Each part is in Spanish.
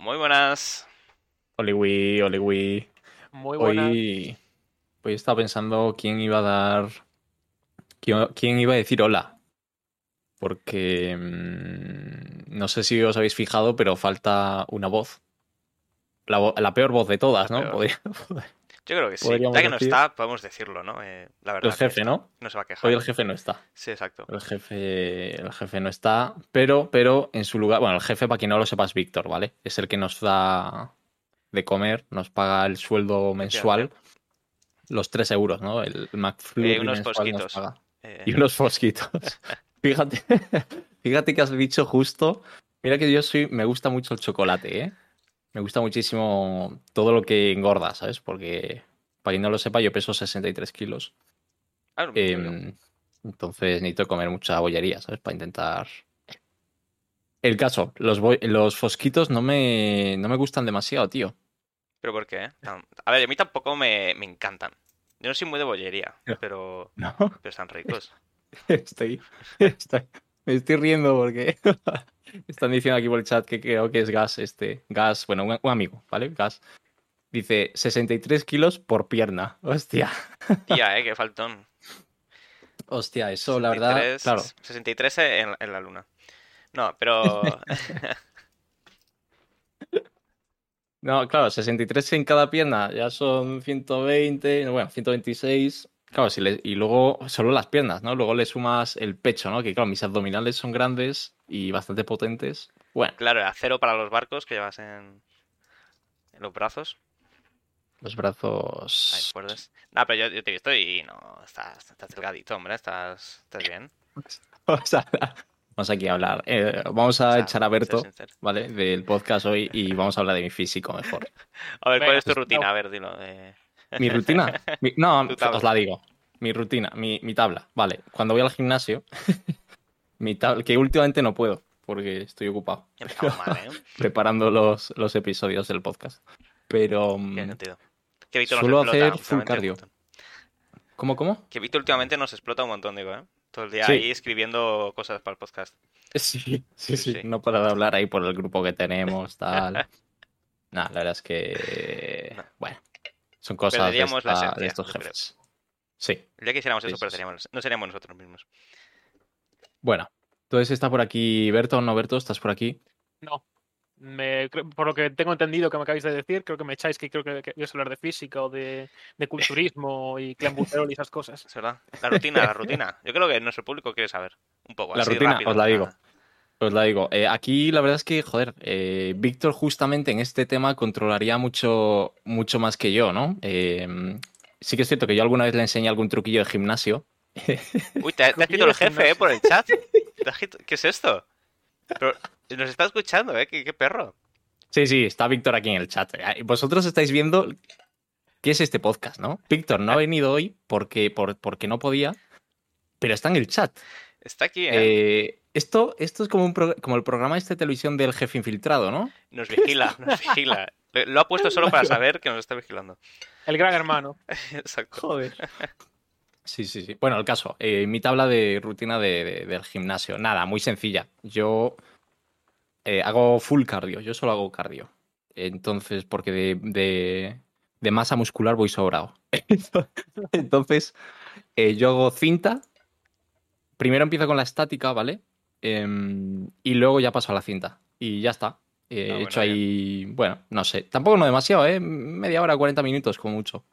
Muy buenas. Oliwi, Oliwi. Muy buena. Hoy, hoy estaba pensando quién iba a dar. quién, quién iba a decir hola. Porque mm, no sé si os habéis fijado, pero falta una voz. La, la peor voz de todas, La ¿no? peor. Podría- Yo creo que sí. Podríamos Ya que no decir- está, podemos decirlo, ¿no? Eh, la verdad. el jefe, ¿no? No se va a quejar. Hoy el jefe no está. Sí, exacto. El jefe, el jefe no está, pero, pero en su lugar, bueno, el jefe, para quien no lo sepa, es Víctor, ¿vale? Es el que nos da de comer, nos paga el sueldo mensual, los 3 euros, ¿no? El McFlurry Eh, unos nos fosquitos. paga. Eh, Y unos fosquitos. fíjate, fíjate que has dicho justo. Mira que yo soy, me gusta mucho el chocolate, ¿eh? Me gusta muchísimo todo lo que engorda, ¿sabes? Porque, para quien no lo sepa, yo peso 63 kilos. ah, muy bien. Em, entonces necesito comer mucha bollería, ¿sabes? Para intentar. El caso, los, los fosquitos no me, no me gustan demasiado, tío. ¿Pero por qué? A ver, a mí tampoco me, me encantan. Yo no soy muy de bollería, No. pero, No, pero están ricos. estoy, estoy- me estoy riendo porque están diciendo aquí por el chat que creo que es gas este. Gas, bueno, un, un amigo, ¿vale? Gas. Dice 63 kilos por pierna. Hostia. Tía, eh, qué faltón. Hostia, eso la verdad, 63, claro. 63 en, en la luna. No, pero. No, claro, 63 en cada pierna, ya son 120, bueno, 126. Claro, si le- y luego solo las piernas, ¿no? Luego le sumas el pecho, ¿no? Que claro, mis abdominales son grandes y bastante potentes. Bueno, claro, acero para los barcos que llevas en, en los brazos. los Ahí, brazos. fuertes. No, pero yo, yo te he visto y no. Estás, estás delgadito, hombre. Estás, estás bien. Vamos a, vamos aquí a hablar. eh, vamos a O sea, echar a Berto. ¿vale? Del podcast hoy y vamos a hablar de mi físico mejor. A ver, ¿cuál Venga, es tu pues, rutina? no. A ver, dilo. eh. ¿Mi rutina? Mi- no, os la digo. Mi rutina, mi, mi tabla. Vale, cuando voy al gimnasio, mi tabla, que últimamente no puedo porque estoy ocupado mal, ¿eh? preparando los, los episodios del podcast. Pero, mm. Que Suelo hacer full cardio. ¿cómo, cómo? Que Víctor últimamente nos explota un montón, digo, ¿eh? Todo el día Sí. ahí escribiendo cosas para el podcast. Sí, sí, Sí, sí. sí. No para de hablar ahí por el grupo que tenemos, tal. Nada, la verdad es que, No. bueno, son cosas de, Perderíamos la esta- esencia, de estos jefes. Sí. Hiciéramos Sí, eso, sí, pero seríamos- no seríamos nosotros mismos. Bueno, entonces está por aquí Berto o no Berto, estás por aquí. No. Me, por lo que tengo entendido que me acabáis de decir, creo que me echáis que creo que, que ibas a hablar de física o de, de culturismo y clenbuterol y esas cosas. Es verdad. La rutina, la rutina. Yo creo que nuestro público quiere saber un poco. La así rutina, rápido, os la digo. nada. Os la digo. Eh, aquí la verdad es que, joder, eh, Víctor justamente en este tema controlaría mucho, mucho más que yo, ¿no? Eh, sí que es cierto que yo alguna vez le enseñé algún truquillo de gimnasio. Uy, te, ha- te ha escrito el jefe, ¿eh? Por el chat. ¿Qué es esto? Pero nos está escuchando, ¿eh? ¿Qué, qué perro? Sí, sí, está Víctor aquí en el chat. Eh, Vosotros estáis viendo qué es este podcast, ¿no? Víctor no ha venido hoy porque, por- porque no podía, pero está en el chat. Está aquí, ¿eh? Eh, esto, esto es como, un pro- como el programa este de televisión del jefe infiltrado, ¿no? Nos vigila, nos vigila. Lo- Lo ha puesto solo para saber que nos está vigilando. El gran hermano. Exacto. Joder. Sí, sí, sí. Bueno, el caso, eh, mi tabla de rutina de- de- del gimnasio, nada, muy sencilla. Yo eh, hago full cardio, yo solo hago cardio. Entonces, porque de, de- de masa muscular voy sobrado. Entonces, eh, yo hago cinta. Primero empiezo con la estática, ¿vale? Em, y luego ya paso a la cinta. Y ya está. Eh, he bueno, hecho ahí, bueno, no sé. Tampoco no demasiado, ¿eh? Media hora, 40 minutos como mucho.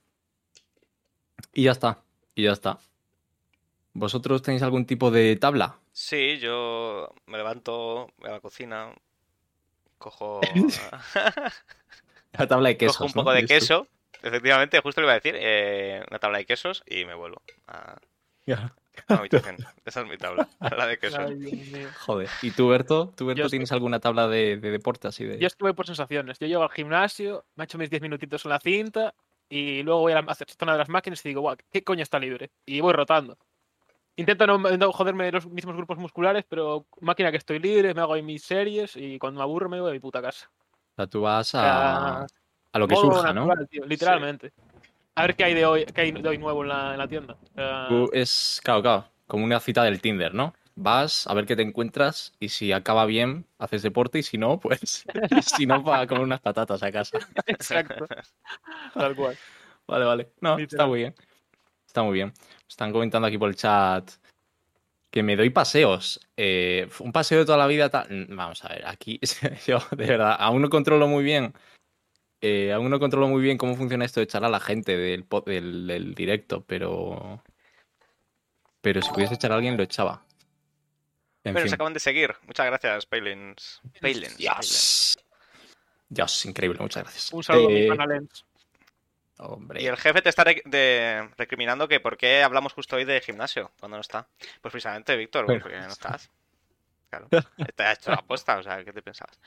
Y ya está. Y ya está. ¿Vosotros tenéis algún tipo de tabla? Sí, yo me levanto, voy a la cocina, cojo, La tabla de quesos. cojo un ¿no? poco de queso. Efectivamente, justo le iba a decir, eh, una tabla de quesos y me vuelvo a, Ya. A mi habitación. Esa es mi tabla, la de. Ay, mío. Joder. ¿Y tú, Berto? ¿Tú, Berto, Yo tienes alguna tabla de, de deporte así de...? Yo es que voy por sensaciones. Yo llego al gimnasio, me echo mis 10 minutitos en la cinta y luego voy a la zona de las máquinas y digo, guau, ¿qué coño está libre? Y voy rotando. Intento no, no joderme los mismos grupos musculares, pero máquina que estoy libre, me hago ahí mis series y cuando me aburro me voy a mi puta casa. O sea, tú vas a, a lo que surja, ¿no? natural, tío, literalmente. A ver qué hay de hoy, qué hay de hoy nuevo en la, en la tienda. Es, claro, claro, como una cita del Tinder, ¿no? vas a ver qué te encuentras y si acaba bien, haces deporte y si no, pues si no, para comer unas patatas a casa. Exacto. Tal cual. Vale, vale. No, está muy bien. Está muy bien. Están comentando aquí por el chat que me doy paseos. Eh, un paseo de toda la vida. Mm, Vamos a ver, aquí yo de verdad aún no controlo muy bien. Eh, aún no controlo muy bien cómo funciona esto de echar a la gente del, po- del, del directo, pero. Pero si pudiese echar a alguien, lo echaba. En Bueno, fin. se acaban de seguir. Muchas gracias, Palins. Palins. Dios. Dios, increíble, muchas gracias. Un saludo a mi Eh. Hombre. Y el jefe te está de- recriminando que por qué hablamos justo hoy de gimnasio cuando no está. Pues precisamente, Víctor, Bueno. porque no estás. Claro. Te ha hecho la apuesta, o sea, ¿qué te pensabas?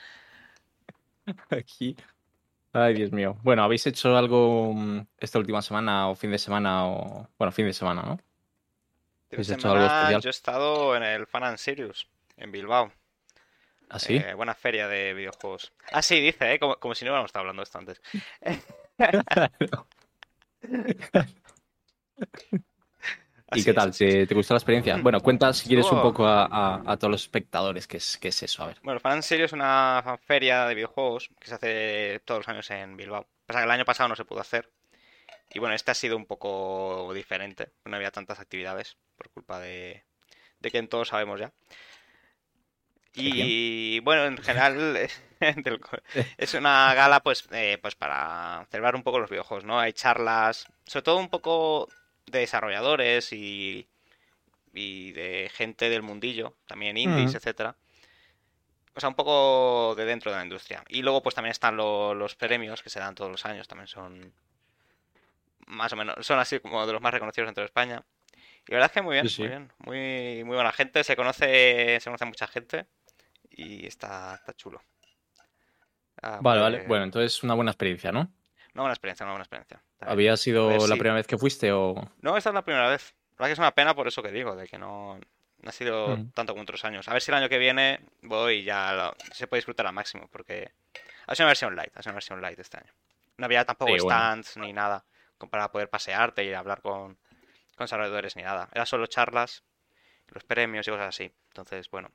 Aquí. Ay, Dios mío. Bueno, ¿habéis hecho algo mm, esta última semana o fin de semana o... Bueno, fin de semana, ¿no? ¿Habéis hecho algo especial? yo he estado en el Fan and Serious, en Bilbao. ¿Así? Eh, buena feria de videojuegos. Ah, sí, dice, ¿eh? Como, como si no hubiéramos estado hablando de esto antes. ¿Y qué es, tal? ¿Te, te gustó la experiencia? Bueno, cuenta si quieres un poco a, a- a todos los espectadores qué es, qué es eso. A ver. Bueno, Fan and Serious es una feria de videojuegos que se hace todos los años en Bilbao. Pasa que el año pasado no se pudo hacer. Y bueno, este ha sido un poco diferente. No había tantas actividades por culpa de, de que todos sabemos ya. Y bueno, en general es una gala pues, eh, pues para celebrar un poco los videojuegos, ¿no? Hay charlas, sobre todo un poco de desarrolladores y, y de gente del mundillo, también indies, Ujú. etcétera. O sea, un poco de dentro de la industria. Y luego pues también están lo- los premios que se dan todos los años, también son más o menos, son así como de los más reconocidos dentro de España. Y la verdad es que muy bien, Sí, sí. muy bien, muy, muy buena gente, se conoce, se conoce mucha gente y está, está chulo. Ah, Vale, vale. Bueno, entonces una buena experiencia, ¿no? Una buena experiencia, una buena experiencia. ¿Había sido la sí. primera vez que fuiste o...? No, esta es la primera vez. La verdad que es una pena por eso que digo, de que no, no ha sido Mm. tanto como otros años. A ver si el año que viene voy y ya lo- se puede disfrutar al máximo, porque ha sido una versión light, ha sido una versión light este año. No había tampoco Sí, bueno. stands ni nada para poder pasearte y hablar con, con desarrolladores ni nada. Era solo charlas, los premios y cosas así. Entonces, bueno,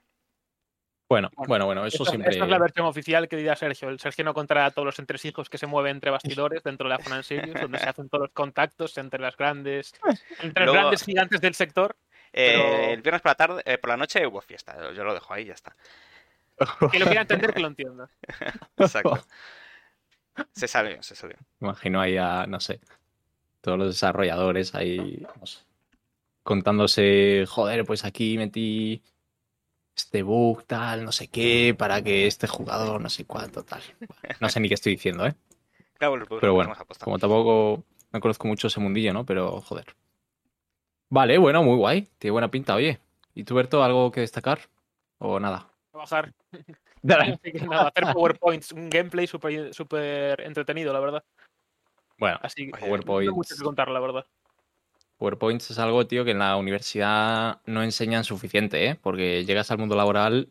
Bueno, Bueno, bueno, eso Esta, siempre... esta es la versión oficial que diría Sergio. El Sergio no contará todos los entresijos que se mueven entre bastidores dentro de la and Serious, donde se hacen todos los contactos entre las grandes, entre los grandes gigantes del sector. Eh, Pero- el viernes por la tarde, eh, por la noche hubo fiesta. Yo lo dejo ahí y ya está. Que lo quiera entender, que lo entienda. Exacto. Se salió, se salió. Me imagino ahí a, no sé, todos los desarrolladores ahí, no sé, contándose, joder, pues aquí metí este bug, tal, no sé qué, para que este jugador, no sé cuánto, tal. No sé ni qué estoy diciendo, ¿eh? Claro, los bugs Pero bueno. Como tampoco no conozco mucho ese mundillo, ¿no? Pero, joder. Vale, bueno, muy guay. Tiene buena pinta, oye. ¿Y tú, Berto, algo que destacar? ¿O nada? Trabajar. Que nada, hacer PowerPoints, un gameplay súper súper entretenido, la verdad. Bueno, Así no mucho que contar, la verdad. PowerPoints es algo, tío, que en la universidad no enseñan suficiente, ¿eh? Porque llegas al mundo laboral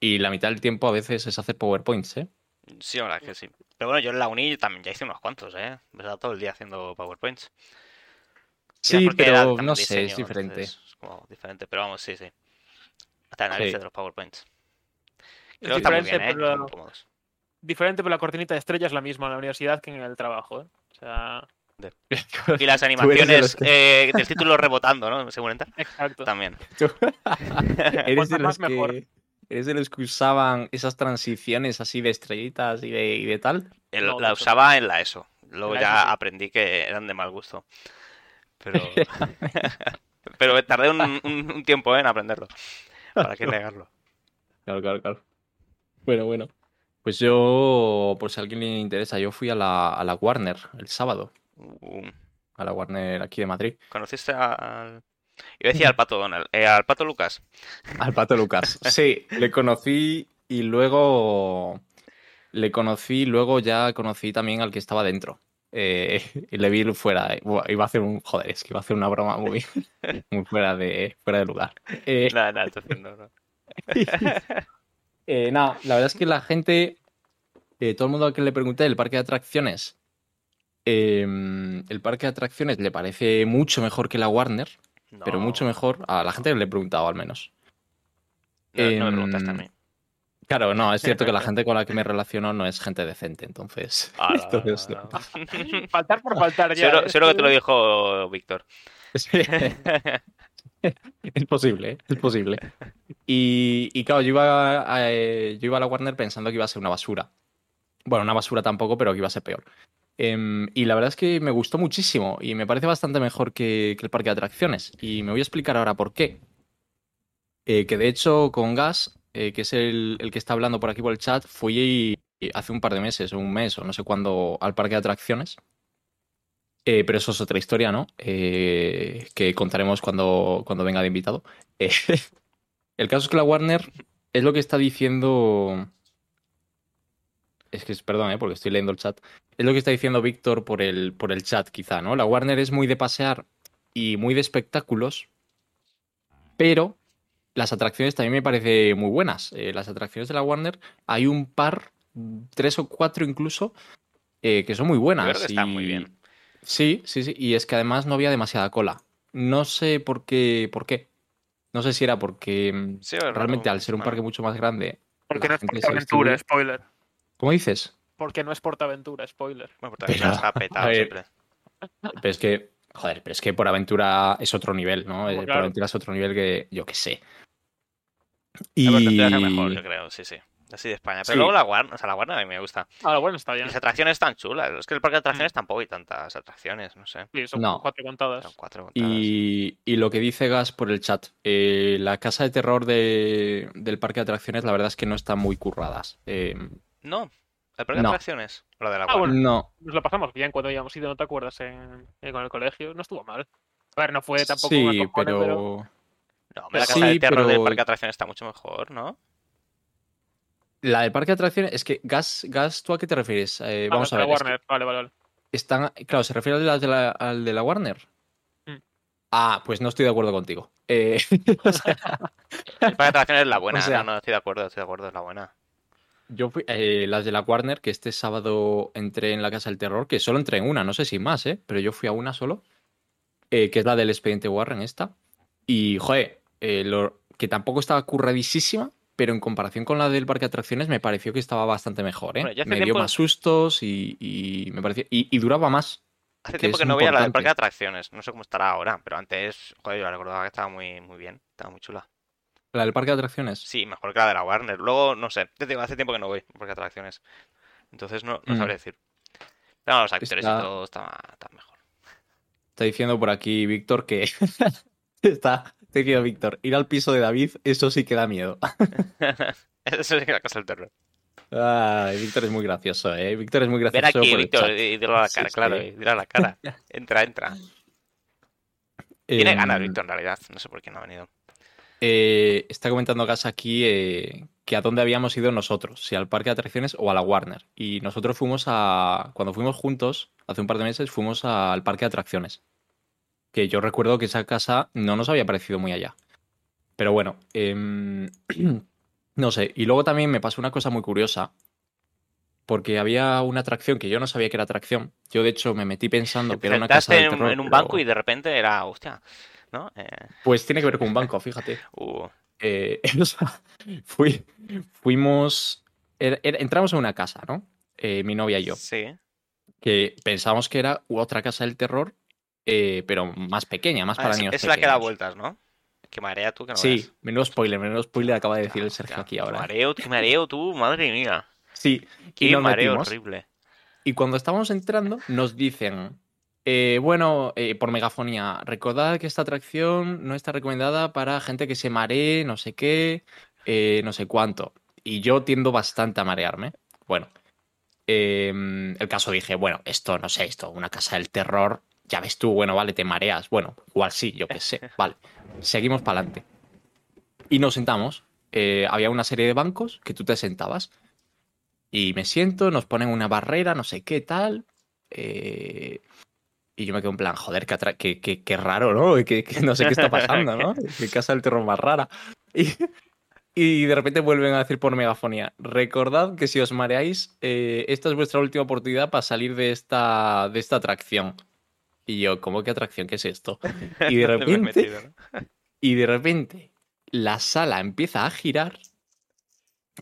y la mitad del tiempo a veces es hacer PowerPoints, ¿eh? Sí, la verdad es que sí. Pero bueno, yo en la uni también ya hice unos cuantos, ¿eh? Me he estado todo el día haciendo PowerPoints. Sí, pero también no sé, es diferente. Es como diferente, pero vamos, sí, sí. Hasta Sí. análisis de los PowerPoints. Es Creo que está muy diferente, bien, ¿eh? pero-. Diferente, pero la cortinita de estrella es la misma en la universidad que en el trabajo. ¿eh? O sea, Y las animaciones eh, del título rebotando, ¿no? Según entra. exacto. También. eres de los mejor. que... Eres de los que usaban esas transiciones así de estrellitas y de, y de tal. El- No, la no, usaba en la ESO. Luego la ya ESO sí. aprendí que eran de mal gusto. Pero. Pero tardé un, un- un tiempo ¿eh? en aprenderlo. ¿Para qué negarlo? Claro, claro, claro. Bueno, bueno. Pues yo, por si a alguien le interesa, yo fui a la, a la Warner el sábado. Uh, A la Warner aquí de Madrid. ¿Conociste al. Iba a decir al pato Donald. eh, al pato Lucas. Al Pato Lucas. Sí, le conocí y luego. Le conocí, luego ya conocí también al que estaba dentro. Eh, y le vi fuera. eh, Iba a hacer un. Joder, es que iba a hacer una broma muy, muy fuera, de, fuera de lugar. Eh, Nada, nada, estoy haciendo, no. Eh, nada, la verdad es que la gente, todo el mundo al que le pregunté del parque de atracciones, eh, el parque de atracciones le parece mucho mejor que la Warner, pero mucho mejor a la gente que le he preguntado al menos. No, no me Em, preguntaste a mí. Claro, no, es cierto que la gente con la que me relaciono no es gente decente, entonces. Ala, entonces. Faltar por faltar ya. Seguro, ¿eh? seguro que te lo dijo Víctor. Sí. es posible, ¿eh? es posible. Y, y claro, yo iba, a, eh, yo iba a la Warner pensando que iba a ser una basura. Bueno, una basura tampoco, pero que iba a ser peor. Em, y la verdad es que me gustó muchísimo y me parece bastante mejor que, el parque de atracciones. Y me voy a explicar ahora por qué. Eh, que de hecho con Gas, eh, que es el, el que está hablando por aquí por el chat, fui hace un par de meses o un mes o no sé cuándo al parque de atracciones. Eh, pero eso es otra historia, ¿no? Que contaremos cuando, cuando venga de invitado. El caso es que la Warner es lo que está diciendo. Es que, es- perdón, ¿eh? porque estoy leyendo el chat. Es lo que está diciendo Víctor por el, por el chat, quizá, ¿no? La Warner es muy de pasear y muy de espectáculos, pero las atracciones también me parecen muy buenas. Eh, las atracciones de la Warner, hay un par, tres o cuatro incluso, eh, que son muy buenas. Creo que están muy bien. Sí, sí, sí. Y es que además no había demasiada cola. No sé por qué. ¿Por qué? No sé si era porque mm, Sí, realmente al ser un parque mucho más grande. Porque no es Portaventura, distribuye. spoiler. ¿Cómo dices? Porque no es Portaventura, spoiler. Bueno, porque Pero, está petado siempre. Pero es que. Joder, pero es que por aventura es otro nivel, ¿no? Eh, Por claro. aventura es otro nivel que yo qué sé. La Portaventura es Y. mejor, yo creo, sí, sí. Así de España. Pero Sí. luego la Warner, o sea, la Warner a mí me gusta. Ah, bueno, está Y bien. las atracciones están chulas. Es que el parque de atracciones tampoco hay tantas atracciones, no sé. Sí, son No. cuatro contadas. Son cuatro contadas. Y, y lo que dice Gas por el chat, eh, la casa de terror de- del parque de atracciones, la verdad es que no están muy curradas. Eh, No, el parque de No. atracciones. De la Ah, bueno. no, Nos lo pasamos bien cuando habíamos ido, ¿no te acuerdas? En, en- con el colegio. No estuvo mal. A ver, no fue tampoco sí, cojone, pero... pero... No, hombre, la Sí, casa del terror del parque de atracciones está mucho mejor, ¿no? La del parque de atracciones, es que Gas, Gas ¿tú a qué te refieres? Eh, Ah, vamos a la ver. es que Warner. Vale, vale, vale. están, claro, ¿se refiere al de la, de la- al de la Warner? Mm. Ah, pues no estoy de acuerdo contigo. Eh, o sea, El parque de atracciones es la buena. O sea- no, no, estoy de acuerdo, estoy de acuerdo, es la buena. Yo fui, eh, las de la Warner, que este sábado entré en la Casa del Terror, que solo entré en una, no sé si más, ¿eh? Pero yo fui a una solo, eh, que es la del expediente Warren esta. Y, joder, eh, lo, que tampoco estaba curradísima, pero en comparación con la del parque de atracciones me pareció que estaba bastante mejor, ¿eh? Bueno, me dio más sustos y, y me pareció... Y, y duraba más. Hace Que tiempo que no voy a la del importante. parque de atracciones. No sé cómo estará ahora, pero antes, joder, yo la recordaba que estaba muy, muy bien. Estaba muy chula. La del parque de atracciones. Sí, mejor que la de la Warner. Luego, no sé. Te digo, hace tiempo que no voy al parque de atracciones. Entonces no, no Mm. sabré decir. Pero no, los actores Está- y todo está, está mejor. Está diciendo por aquí Víctor que... está está diciendo Víctor, ir al piso de David, eso sí que da miedo. Eso sí que es la cosa del terror. Ay, Víctor es muy gracioso, ¿eh? Víctor es muy Ven gracioso aquí, por el Víctor, y dilo a la cara, sí. claro, dilo a la cara. Entra, entra. Tiene Em, ganas, Víctor, en realidad. No sé por qué no ha venido. Eh, está comentando Gas aquí eh, que a dónde habíamos ido nosotros, si al parque de atracciones o a la Warner. Y nosotros fuimos a. Cuando fuimos juntos, hace un par de meses, fuimos al parque de atracciones. Que yo recuerdo que esa casa no nos había parecido muy allá. Pero bueno, em, no sé. Y luego también me pasó una cosa muy curiosa. Porque había una atracción que yo no sabía que era atracción. Yo, de hecho, me metí pensando que era una casa del en, terror. en un pero- banco y de repente era, hostia, ¿no? Eh, Pues tiene que ver con un banco, fíjate. uh, Eh, fui- fuimos. er- er- entramos en una casa, ¿no? Eh, mi novia y yo. sí. Que pensamos que era otra casa del terror, pero más pequeña, más Ah, para es, niños es la que da vueltas, ¿no? Que marea tú que no Sí, veas. menudo spoiler, menudo spoiler acaba de decir el Sergio aquí ahora. mareo, qué mareo tú, madre mía. Sí, y Qué nos mareo metimos. horrible. Y cuando estábamos entrando, nos dicen, eh, bueno, eh, por megafonía, recordad que esta atracción no está recomendada para gente que se maree, no sé qué, eh, no sé cuánto. Y yo tiendo bastante a marearme. Bueno, eh, el caso dije, bueno, esto, no sé, esto, una casa del terror, ya ves tú, bueno, vale, te mareas. Bueno, igual sí, yo qué sé, vale. Seguimos para adelante. Y nos sentamos. Eh, había una serie de bancos que tú te sentabas. Y me siento, nos ponen una barrera, no sé qué tal. eh, y yo me quedo en plan, joder, qué, qué- qué- qué raro, ¿no? Que, no sé qué está pasando, ¿no? Qué casa del terror más rara. Y, y de repente vuelven a decir por megafonía, recordad que si os mareáis, eh, esta es vuestra última oportunidad para salir de esta, de esta atracción. Y yo, ¿cómo que atracción? ¿Qué es esto? Y de repente, metido, ¿no? y de repente, la sala empieza a girar,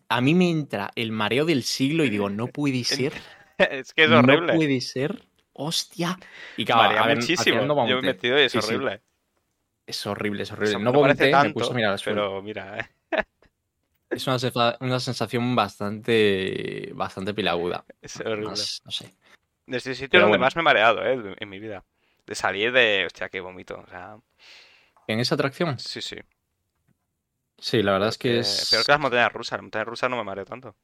a mí me entra el mareo del siglo y digo, no puede ser. es que es No horrible. puede ser. Hostia. Y claro, a ver, muchísimo. haciendo Yo me he metido y es Sí, sí. horrible. Es horrible, es horrible. O sea, no no parece me tanto, puse a mirar al suelo. pero mira, eh, Es una, una sensación bastante, bastante pilaguda. es horrible. Más, no sé. Desde el sitio Pero donde bueno. más me he mareado, eh, en mi vida. De salir de, hostia, qué vomito. O sea, ¿En esa atracción? sí, sí. Sí, la verdad es que Eh, es. Peor que las montañas rusas. Las montañas rusas no me mareo tanto.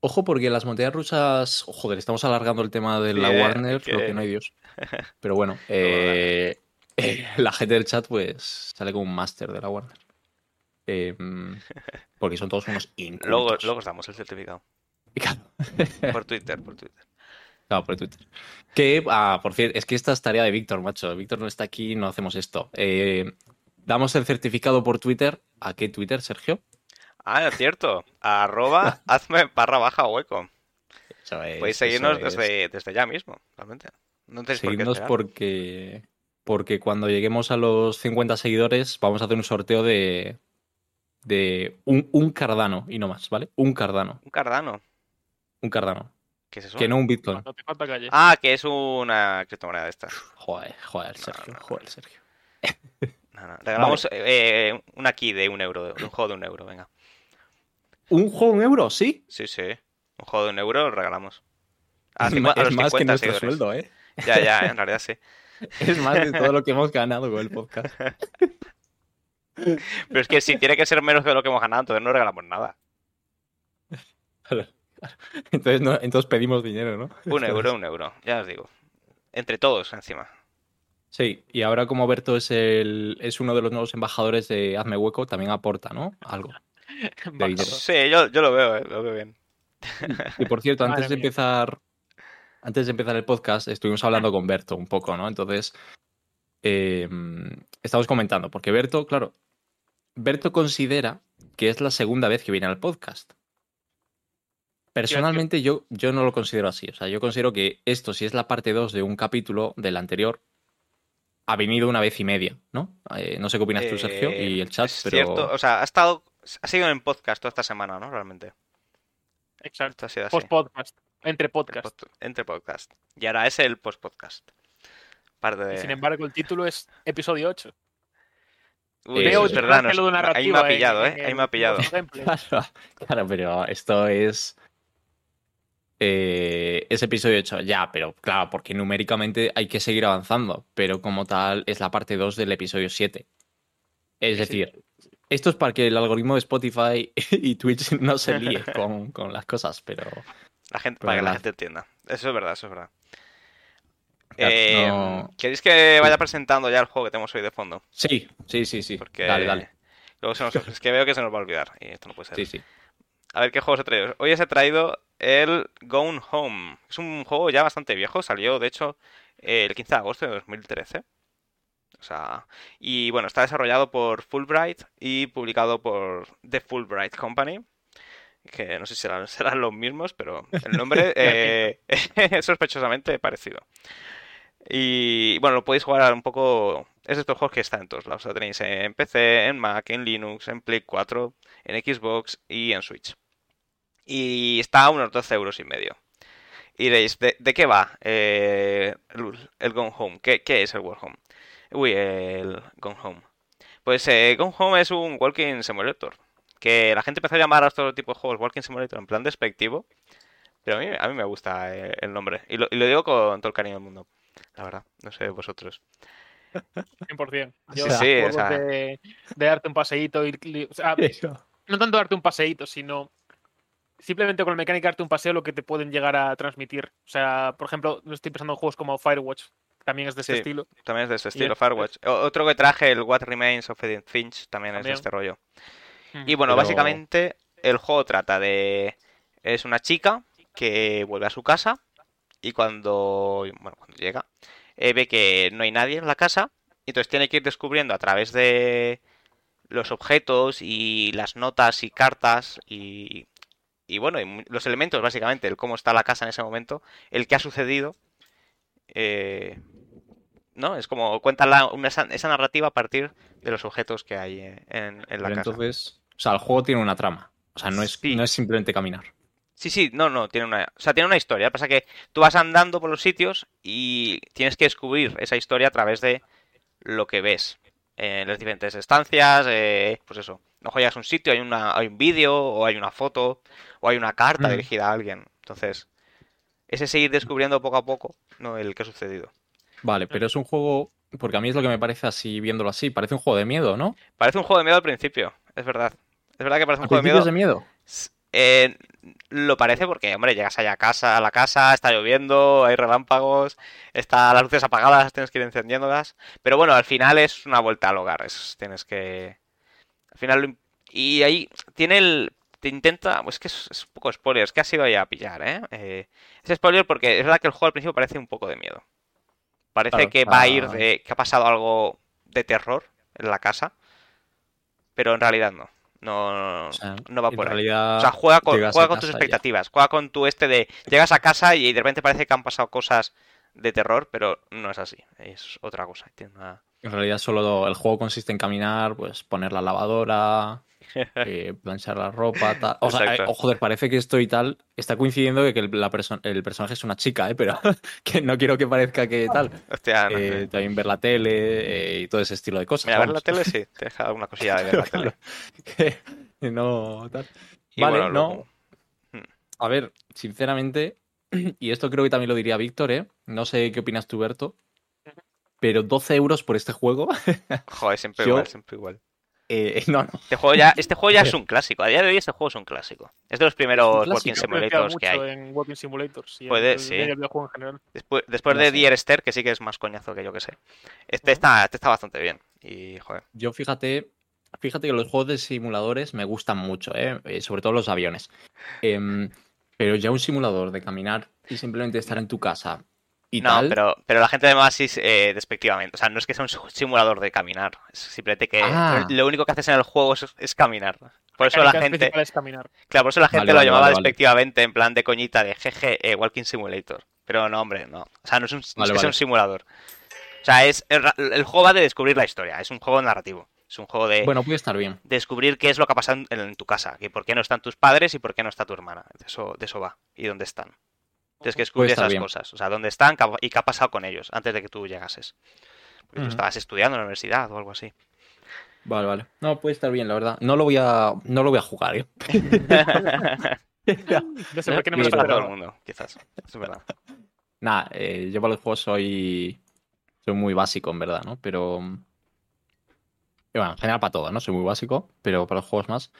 Ojo, porque las montañas rusas. Joder, estamos alargando el tema de la Warner, que- lo que no hay Dios. Pero bueno, eh, eh, la gente del chat, pues, sale como un máster de la Warner. Eh, porque son todos unos incultos. Luego, luego os damos el certificado. Claro, Por Twitter, por Twitter. claro, por Twitter. Que, ah, por cierto, es que esta es tarea de Víctor, macho. Víctor no está aquí, no hacemos esto. Eh, damos el certificado por Twitter. ¿A qué Twitter, Sergio? Ah, es cierto. Arroba, hazme barra baja hueco. Eso es, Podéis eso seguirnos es. desde, desde ya mismo, realmente. No por esperar. porque, porque cuando lleguemos a los 50 seguidores vamos a hacer un sorteo de, de un, un cardano y no más, ¿vale? Un cardano. Un cardano. Un cardano. ¿Qué es eso? Que no un Bitcoin. No te falta calle. Ah, que es una criptomoneda de estas. Joder, joder, Sergio, no, no. joder, Sergio. No, no. Regalamos eh, una key de un euro, de un juego de un euro, venga. ¿Un juego un euro? Sí. Sí, sí. Un juego de un euro lo regalamos. A, es a más que 50 nuestro seguidores. sueldo, ¿eh? Ya, ya, en realidad sí. Es más de todo lo que hemos ganado con el podcast. Pero es que si tiene que ser menos de lo que hemos ganado, entonces no regalamos nada. Claro, claro. Entonces, no- entonces pedimos dinero, ¿no? Un euro, un euro, ya os digo. Entre todos, encima. Sí, y ahora como Berto es, el, es uno de los nuevos embajadores de Hazme Hueco, también aporta, ¿no? Algo. Sí, yo, yo lo veo, eh, lo veo bien. Y por cierto, antes Madre de mía. empezar, antes de empezar el podcast, estuvimos hablando con Berto un poco, ¿no? Entonces, eh, estamos comentando, porque Berto, claro, Berto considera que es la segunda vez que viene al podcast. Personalmente, yo, yo no lo considero así. O sea, yo considero que esto, si es la parte 2 de un capítulo del anterior, ha venido una vez y media, ¿no? Eh, no sé qué opinas tú, Sergio, Eh, y el chat, es pero. cierto, o sea, ha estado, ha sido en podcast toda esta semana, ¿no? Realmente. Exacto. Esto ha sido así. Post-podcast. Entre podcast. Post- Entre podcast. Y ahora es el post-podcast. Parte de... Y sin embargo, el título es episodio 8. Veo Uy, eso es verdad, no de narrativa ahí me ha pillado, en ¿eh? Ahí me ha pillado. Claro, claro, pero esto es. eh, es episodio 8, ya, pero claro, porque numéricamente hay que seguir avanzando, pero como tal es la parte 2 del episodio 7. Es Sí, sí. Esto es para que el algoritmo de Spotify y Twitch no se líe con, con las cosas, pero. La gente, Pero para que la la- gente entienda. Eso es verdad, eso es verdad. Eh, no- ¿Queréis que vaya presentando ya el juego que tenemos hoy de fondo? Sí, sí, sí, sí. Porque Dale, dale. luego se nos- es que veo que se nos va a olvidar y esto no puede ser. Sí, sí. A ver qué juegos he traído. Hoy os he traído el Gone Home. Es un juego ya bastante viejo. Salió, de hecho, el 15 de agosto de 2013. O sea, y bueno, está desarrollado por Fulbright y publicado por The Fulbright Company. Que no sé si serán, serán los mismos, pero el nombre eh, es sospechosamente parecido. Y bueno, lo podéis jugar un poco. Es de estos juegos que está en todos lados. Lo tenéis en PC, en Mac, en Linux, en Play 4, en Xbox y en Switch. Y está a unos 12 euros y medio. Y diréis, ¿de, de qué va eh, el, el Gone Home? ¿Qué, qué es el Walk Home? Uy, el Gone Home. Pues eh, Gone Home es un Walking Simulator. Que la gente empezó a llamar a estos tipos de juegos Walking Simulator en plan despectivo. Pero a mí, a mí me gusta eh, el nombre. Y lo, y lo digo con todo el cariño del mundo. La verdad, no sé vosotros. 100%. Sí, Yo, sí, o sea. de, de darte un paseíto. Li- o sea, no tanto darte un paseíto, sino simplemente con la mecánica de darte un paseo lo que te pueden llegar a transmitir. O sea, por ejemplo, no estoy pensando en juegos como Firewatch, también es de este Sí. estilo. También es de ese estilo, es- Firewatch. O- Otro que traje, el What Remains of Edith Finch, también es de este rollo. Y bueno, Pero- básicamente el juego trata de... Es una chica que vuelve a su casa y cuando, bueno, cuando llega eh, ve que no hay nadie en la casa y entonces tiene que ir descubriendo a través de los objetos y las notas y cartas y, y bueno, y mu- los elementos básicamente, el cómo está la casa en ese momento, el que ha sucedido. eh, ¿no? Es como cuenta la- una- esa, narrativa a partir de los objetos que hay eh, en, en la Pero casa. entonces, o sea, el juego tiene una trama. O sea, no es, Sí. no es simplemente caminar. Sí, sí, no, no, tiene una, o sea, tiene una historia. Pasa que tú vas andando por los sitios y tienes que descubrir esa historia a través de lo que ves en las diferentes estancias, eh, pues eso. No llegas a un sitio, hay una, hay un vídeo, o hay una foto, o hay una carta Mm. dirigida a alguien. Entonces, ese seguir descubriendo poco a poco, no el que ha sucedido. Vale, pero es un juego, porque a mí es lo que me parece así, viéndolo así, parece un juego de miedo, ¿no? Parece un juego de miedo al principio, es verdad. Es verdad que parece un ¿Al juego de miedo. de miedo? Eh, lo parece porque, hombre, llegas allá a casa, a la casa, está lloviendo, hay relámpagos, está las luces apagadas, tienes que ir encendiéndolas. Pero bueno, al final es una vuelta al hogar, es, tienes que... Al final... lo Y ahí tiene el... Te intenta... Es que es, es un poco spoiler, es que ha sido ahí a pillar, ¿eh? Eh, Es spoiler porque es verdad que el juego al principio parece un poco de miedo. Parece Claro, que va a ir ah. de... que ha pasado algo de terror en la casa. Pero en realidad no. No, no, O sea, no va por ahí. O sea, juega con, juega con tus ya. expectativas. Juega con tu este de. Llegas a casa y de repente parece que han pasado cosas de terror, pero no es así. Es otra cosa. Tiene una- En realidad solo el juego consiste en caminar, pues poner la lavadora, eh, planchar la ropa, tal. O sea, eh, oh, joder, parece que esto y tal está coincidiendo de que el, la perso- el personaje es una chica, ¿eh? Pero que no quiero que parezca que tal. Hostia, no Eh, también ver la tele eh, y todo ese estilo de cosas. Mira, ver la tele sí, te deja alguna cosilla de ver la tele. Que no, tal. Y vale, bueno, no. luego- A ver, sinceramente, y esto creo que también lo diría Víctor, ¿eh? No sé qué opinas tú, Berto, pero 12 euros por este juego, Joder, siempre Yo- igual, siempre igual. eh, no, no. Este juego, ya, este juego ya es un clásico. A día de hoy este juego es un clásico. Es de los primeros clásico. Walking Simulators que hay. en Walking Simulators. Y Puede, en, sí. en el videojuego en general. Después, después No de. Dear Esther, que sí que es más coñazo que yo que sé. Este está, este está bastante bien. Y, joder. Yo fíjate, fíjate que los juegos de simuladores me gustan mucho, ¿eh? Eh, sobre todo los aviones. Em, pero ya un simulador de caminar y simplemente estar en tu casa y No, tal. pero, pero la gente además sí eh, despectivamente. O sea, no es que sea un simulador de caminar. Es simplemente que Ah. lo único que haces en el juego es, es caminar. Por eso la gente, es caminar. claro, por eso la gente Vale, lo vale, llamaba vale, vale. despectivamente en plan de coñita de jeje, eh, Walking Simulator. Pero no, hombre, no. O sea, no es, un, no es Vale, que sea un simulador. O sea, es el, juego va de descubrir la historia. Es un juego narrativo. Es un juego de Bueno, puede estar bien. descubrir qué es lo que ha pasado en, en tu casa. Que por qué no están tus padres y por qué no está tu hermana. De eso, de eso va. Y dónde están. Tienes que descubrir esas bien. cosas. O sea, dónde están y qué ha pasado con ellos antes de que tú llegases. Porque tú estabas estudiando en la universidad o algo así. Vale, vale. No, puede estar bien, la verdad. No lo voy a, no lo voy a jugar, ¿eh? No sé por qué no me lo todo el mundo, quizás. Es verdad. Nada, eh, yo para los juegos soy, soy muy básico, en verdad, ¿no? Pero. y Bueno, en general para todo, ¿no? Soy muy básico, pero para los juegos más.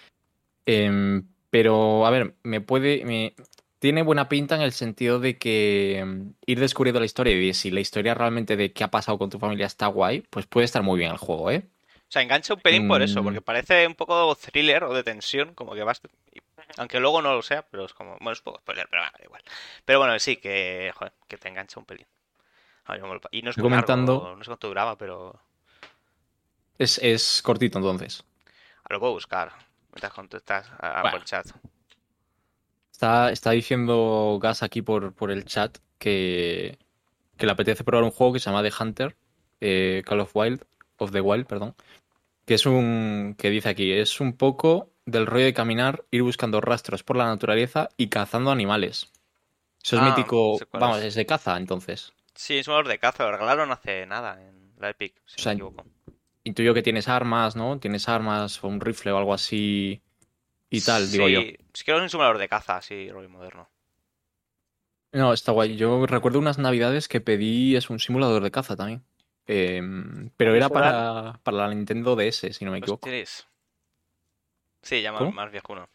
Em, pero, a ver, me puede. me- tiene buena pinta en el sentido de que em, ir descubriendo la historia y si la historia realmente de qué ha pasado con tu familia está guay, pues puede estar muy bien el juego, ¿eh? O sea, engancha un pelín por eso, Mm. porque parece un poco thriller o de tensión, como que vas. Aunque luego no lo sea, pero es como. Bueno, es un poco spoiler, pero bueno, da igual. Pero bueno, sí, que. Joder, que te engancha un pelín. A ver, lo Y no es muy largo, comentando- no sé cuánto duraba, pero. Es, es cortito entonces. Lo puedo buscar. Mientras contestas a- a- Bueno. por chat. Está, está diciendo Gas aquí por, por el chat que, que le apetece probar un juego que se llama The Hunter, eh, Call of Wild, of the Wild, perdón. Que es un, que dice aquí, es un poco del rollo de caminar, ir buscando rastros por la naturaleza y cazando animales. Eso es Ah, mítico, sé vamos, es. es de caza entonces. Sí, es un valor de caza, lo regalaron hace nada en la Epic, si O sea, me equivoco. Intuyo que tienes armas, ¿no? Tienes armas o un rifle o algo así y tal, digo yo. Sí, es que es un simulador de caza, así, rollo moderno. No, está guay. Yo recuerdo unas navidades que pedí es un simulador de caza también. Em, pero era Pues para, para la Nintendo DS, si no me equivoco. Hostias. Sí, ya más, más viejuno.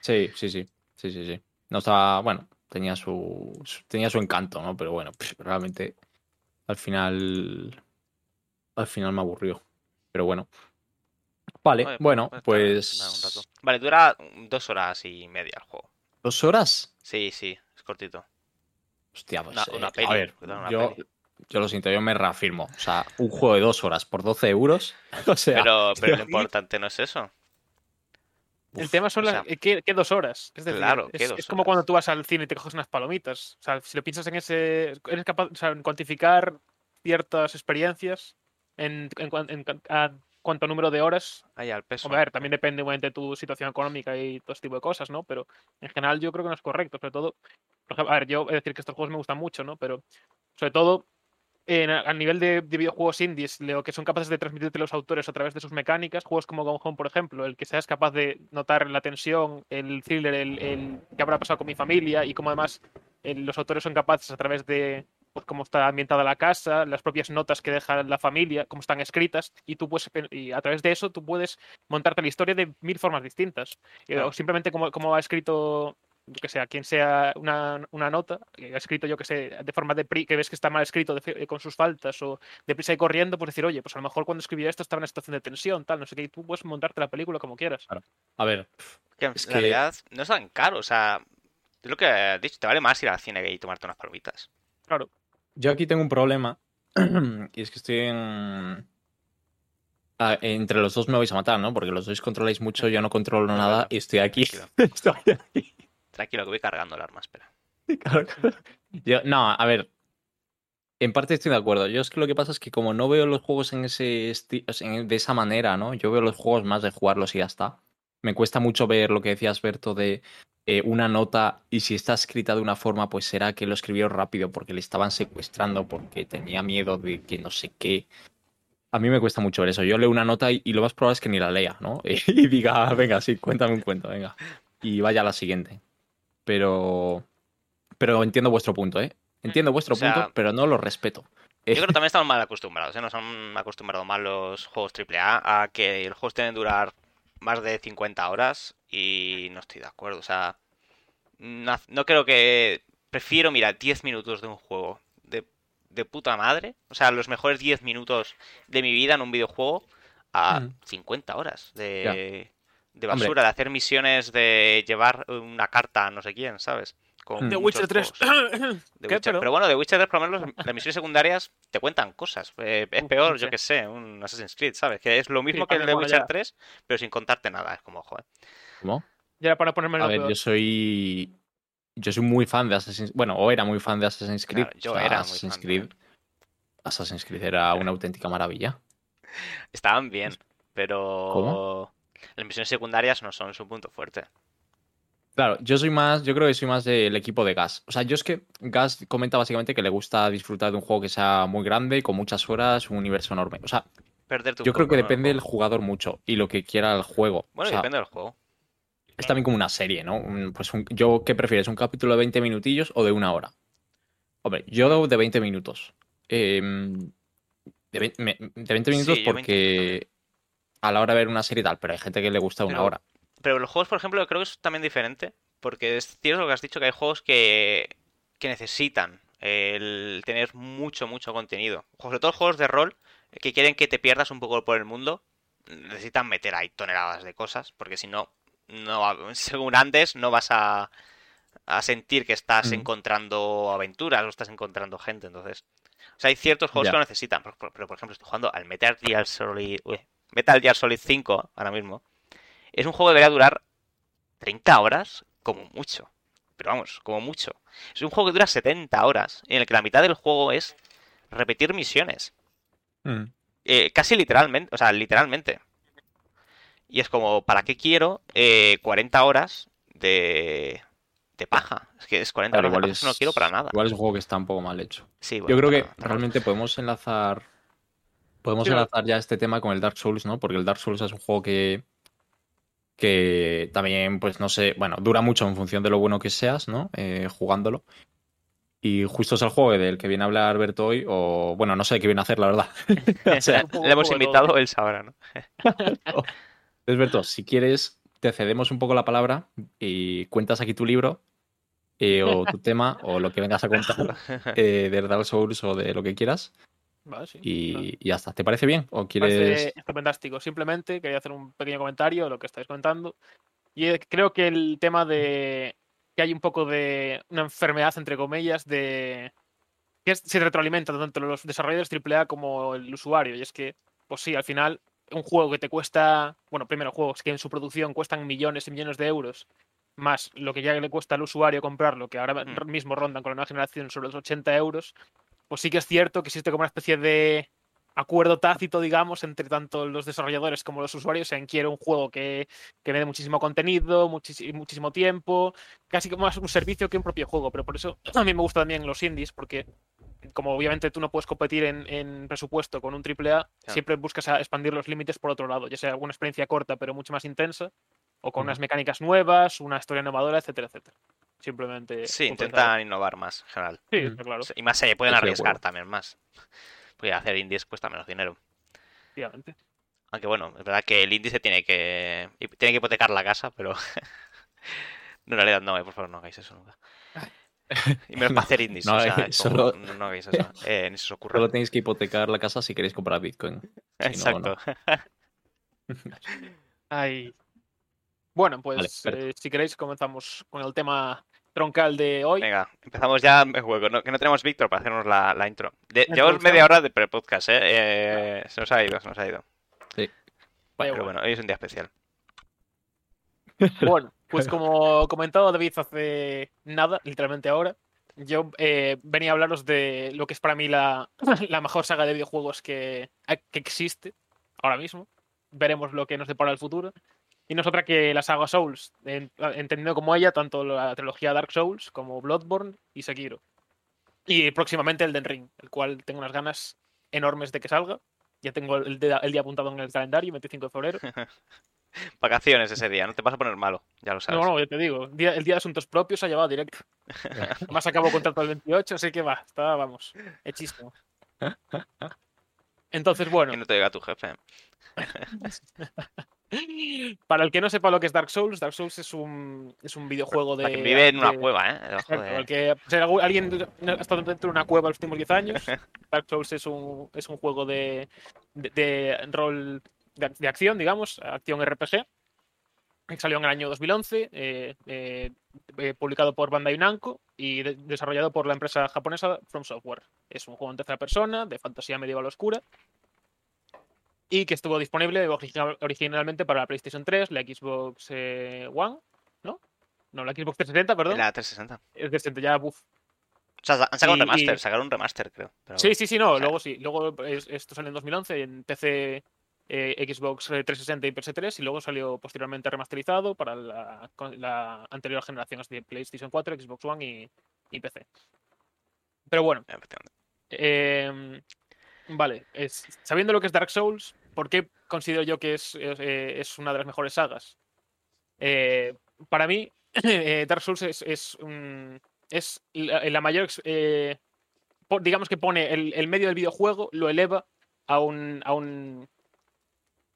Sí, sí, sí. Sí, sí, sí. No estaba. Bueno, tenía su. su- tenía su encanto, ¿no? Pero bueno, pff, realmente. Al final. Al final me aburrió. Pero bueno. Vale, Oye, bueno, un pues. Vale, dura dos horas y media el juego. ¿Dos horas? Sí, sí, es cortito. Hostia, pues. Una- una eh, peli, a ver, una yo, peli. yo lo siento, yo me reafirmo. O sea, un juego de dos horas por 12 euros. O sea. Pero, pero lo importante no es eso. El tema son o las. sea- ¿qué, qué dos horas? Es decir, Claro, es, ¿qué dos es como horas? cuando tú vas al cine y te coges unas palomitas. O sea, si lo piensas en ese. Eres capaz o sea, en cuantificar ciertas experiencias. en, en en a cuanto a número de horas. Ahí al peso. A ver, también depende obviamente de tu situación económica y todo ese tipo de cosas, ¿no? Pero en general yo creo que no es correcto. Sobre todo, por ejemplo, a ver, yo de decir que estos juegos me gustan mucho, ¿no? Pero sobre todo en, a nivel de, de videojuegos indies, lo que son capaces de transmitirte los autores a través de sus mecánicas, juegos como Gone Home, por ejemplo, el que seas capaz de notar la tensión, el thriller, el, el qué habrá pasado con mi familia y cómo además el- los autores son capaces a través de pues, cómo está ambientada la casa, las propias notas que deja la familia, cómo están escritas, y tú puedes, pe- y a través de eso tú puedes montarte la historia de mil formas distintas. Eh, Claro. O simplemente como, como ha escrito, yo que sea, quien sea una, una nota, que ha escrito yo que sé, de forma de pri- que ves que está mal escrito de eh, con sus faltas o deprisa y corriendo, pues decir, oye, pues a lo mejor cuando escribía esto estaba en una situación de tensión, tal, no sé qué, y tú puedes montarte la película como quieras. A ver, Que en Es que- realidad no es tan caro, o sea, es lo que has dicho, te vale más ir al cine que y tomarte unas palomitas. Claro. Yo aquí tengo un problema. y es que estoy en. Ah, entre los dos me vais a matar, ¿no? Porque los dos controláis mucho, yo no controlo No, nada y estoy aquí. Tranquilo. estoy aquí. Tranquilo, que voy cargando el arma, espera. Yo- no, a ver. En parte estoy de acuerdo. Yo es que lo que pasa es que como no veo los juegos en ese en- de esa manera, ¿no? Yo veo los juegos más de jugarlos y ya está. Me cuesta mucho ver lo que decías, Berto, de eh, una nota y si está escrita de una forma, pues será que lo escribió rápido porque le estaban secuestrando, porque tenía miedo de que no sé qué. A mí me cuesta mucho ver eso. Yo leo una nota y, y lo más probable es que ni la lea, ¿no? Y diga, "Ah, venga, sí, cuéntame un cuento, venga. Y vaya a la siguiente. Pero. Pero entiendo vuestro punto, ¿eh? Entiendo vuestro O sea, punto, pero no lo respeto. Yo creo que también estamos mal acostumbrados, ¿eh? Nos han acostumbrado mal los juegos AAA a que los juegos tienen que durar más de 50 horas y no estoy de acuerdo. O sea, no, no creo que... Prefiero, mira, 10 minutos de un juego de, de puta madre. O sea, los mejores 10 minutos de mi vida en un videojuego a Mm. 50 horas de, de Hombre. basura, de hacer misiones, de llevar una carta a no sé quién, ¿sabes? Con Mm. The Witcher 3. juegos. De ¿Qué, Witcher- pero? Pero bueno, de Witcher 3 por lo menos los- las misiones secundarias te cuentan cosas. Eh, es peor, yo que sé, un Assassin's Creed, ¿sabes? Que es lo mismo que el mola Witcher ya. 3, pero sin contarte nada. Es como, joder. ¿Cómo? Ya era para ponerme en A ver, peor. yo soy. Yo soy muy fan de Assassin's Bueno, o era muy fan de Assassin's Creed. Claro, yo O sea, era muy Assassin's fan Creed. Assassin's Creed era una auténtica maravilla. Estaban bien, pero ¿Cómo? las misiones secundarias no son su punto fuerte. Claro, yo soy más, yo creo que soy más del equipo de Gas. O sea, yo es que Gas comenta básicamente que le gusta disfrutar de un juego que sea muy grande, con muchas horas, un universo enorme. O sea, Perderte un yo creo que depende del jugador mucho y lo que quiera el juego. Bueno, o sea, depende del juego. es también como una serie, ¿no? Pues un- yo, ¿qué prefieres? ¿Un capítulo de 20 minutillos o de una hora? Hombre, yo de 20 minutos. Em, de, vein- me- de 20 minutos Sí, yo 20 porque a la hora de ver una serie y tal, pero hay gente que le gusta una Pero- hora. Pero los juegos, por ejemplo, creo que es también diferente. Porque es cierto lo que has dicho, que hay juegos que, que necesitan el tener mucho, mucho contenido. Sobre todo juegos de rol que quieren que te pierdas un poco por el mundo. Necesitan meter ahí toneladas de cosas. Porque si no, no según antes, no vas a, a sentir que estás Mm. encontrando aventuras o estás encontrando gente. Entonces, o sea, hay ciertos juegos que lo necesitan. Pero, pero, pero, por ejemplo, estoy jugando al Metal Gear Solid, uy, Metal Gear Solid 5 ahora mismo. Es un juego que debería durar 30 horas como mucho. Pero vamos, como mucho. Es un juego que dura 70 horas, en el que la mitad del juego es repetir misiones. Mm. Eh, casi literalmente, o sea, literalmente. Y es como, ¿para qué quiero eh, 40 horas de, de paja? Es que es 40 Claro, horas de paja, es, eso no quiero para nada. igual es un juego que está un poco mal hecho. Sí, Yo creo que realmente podemos enlazar. Podemos Sí, enlazar ya este tema con el Dark Souls, ¿no? Porque el Dark Souls es un juego que. Que también, pues no sé. Bueno, dura mucho en función de lo bueno que seas, ¿no? Eh, jugándolo. Y justo es el juego del que viene a hablar Berto hoy, o bueno, no sé qué viene a hacer, la verdad. o sea, Le hemos invitado, él sabrá, ¿no? Entonces, Berto, si quieres, te cedemos un poco la palabra y cuentas aquí tu libro, eh, o tu tema, o lo que vengas a contar eh, de Dark Souls o de lo que quieras. Vale, sí, Y, claro. y ya está. ¿Te parece bien? ¿O quieres.? está fantástico. Simplemente quería hacer un pequeño comentario de lo que estáis comentando. Y creo que el tema de que hay un poco de una enfermedad, entre comillas, de que se retroalimenta tanto los desarrolladores AAA como el usuario. Y es que, pues sí, al final, un juego que te cuesta, bueno, primero juegos que en su producción cuestan millones y millones de euros, más lo que ya le cuesta al usuario comprarlo, que ahora Mm. mismo rondan con la nueva generación sobre los 80 euros, pues sí que es cierto que existe como una especie de acuerdo tácito, digamos, entre tanto los desarrolladores como los usuarios en quiero un juego que, que me dé muchísimo contenido, muchis- muchísimo tiempo, casi como más un servicio que un propio juego. Pero por eso a mí me gustan también los indies, porque como obviamente tú no puedes competir en, en presupuesto con un AAA, siempre buscas a expandir los límites por otro lado, ya sea alguna experiencia corta pero mucho más intensa, o con unas mecánicas nuevas, una historia innovadora, etcétera, etcétera. Simplemente. Sí, intentan innovar más en general. Sí, Mm. está claro, Y más se pueden Estoy arriesgar también más. Porque hacer indies cuesta menos dinero. efectivamente. Aunque bueno, es verdad que el indie se tiene que. Tiene que hipotecar la casa, pero. no, en realidad no, eh, por favor, no hagáis eso nunca. Y menos No, para hacer indies. no o sea, como- solo- no, no hagáis eso. Eh, ni se os ocurra. Solo tenéis que hipotecar la casa si queréis comprar Bitcoin. Si no, no. Exacto. Ay. Bueno, pues eh, si queréis comenzamos con el tema troncal de hoy. Venga, empezamos ya el juego. ¿no? Que no tenemos Víctor para hacernos la, la intro. De- llevamos media hora de pre-podcast, ¿eh? Eh, Se nos ha ido, se nos ha ido. Da Pero bueno, hoy es un día especial. Bueno, pues como comentado David hace nada, literalmente ahora, yo eh, venía a hablaros de lo que es para mí la, la mejor saga de videojuegos que, que existe ahora mismo. Veremos lo que nos depara el futuro. Y no es otra que la saga Souls, en- entendiendo como ella tanto la trilogía Dark Souls como Bloodborne y Sekiro. Y próximamente el Den Ring, el cual tengo unas ganas enormes de que salga. Ya tengo el día, el día apuntado en el calendario, 25 de febrero. Vacaciones ese día, no te vas a poner malo, ya lo sabes. No, no, yo te digo. día- el día de asuntos propios ha llevado directo. Además acabo contrato el 28, así que va, está, vamos, hechísimo. Entonces, bueno, Que no te diga tu jefe. para el que no sepa lo que es Dark Souls, Dark Souls es un, es un videojuego de... Quien vive en una de- cueva, ¿eh? Exacto, de- el que alguien ha estado dentro de una cueva los últimos 10 años, Dark Souls es un, es un juego de, de, de rol de, ac- de acción, digamos, acción RPG, salió en el año 2011, eh, eh, eh, publicado por Bandai Namco y de- desarrollado por la empresa japonesa From Software. Es un juego en tercera persona, de fantasía medieval oscura, y que estuvo disponible original- originalmente para la PlayStation 3, la Xbox eh, One, ¿no? No, la Xbox 360, perdón. La 360. Es decente, ya, buf, O sea, han sacado un remaster, y- sacaron un remaster, creo. pero- Sí, sí, sí, no, o sea- luego sí. Luego es- esto salió en 2011 en PC, eh, Xbox 360 y PS3 y luego salió posteriormente remasterizado para la, anterior generación, es decir, PlayStation 4, Xbox One y, PC. Pero bueno, eh, vale, sabiendo lo que es Dark Souls, ¿por qué considero yo que es, es, eh, una de las mejores sagas? Eh, para mí, Dark Souls es, un- la, la mayor, digamos que pone el, el medio del videojuego, lo eleva a un, a un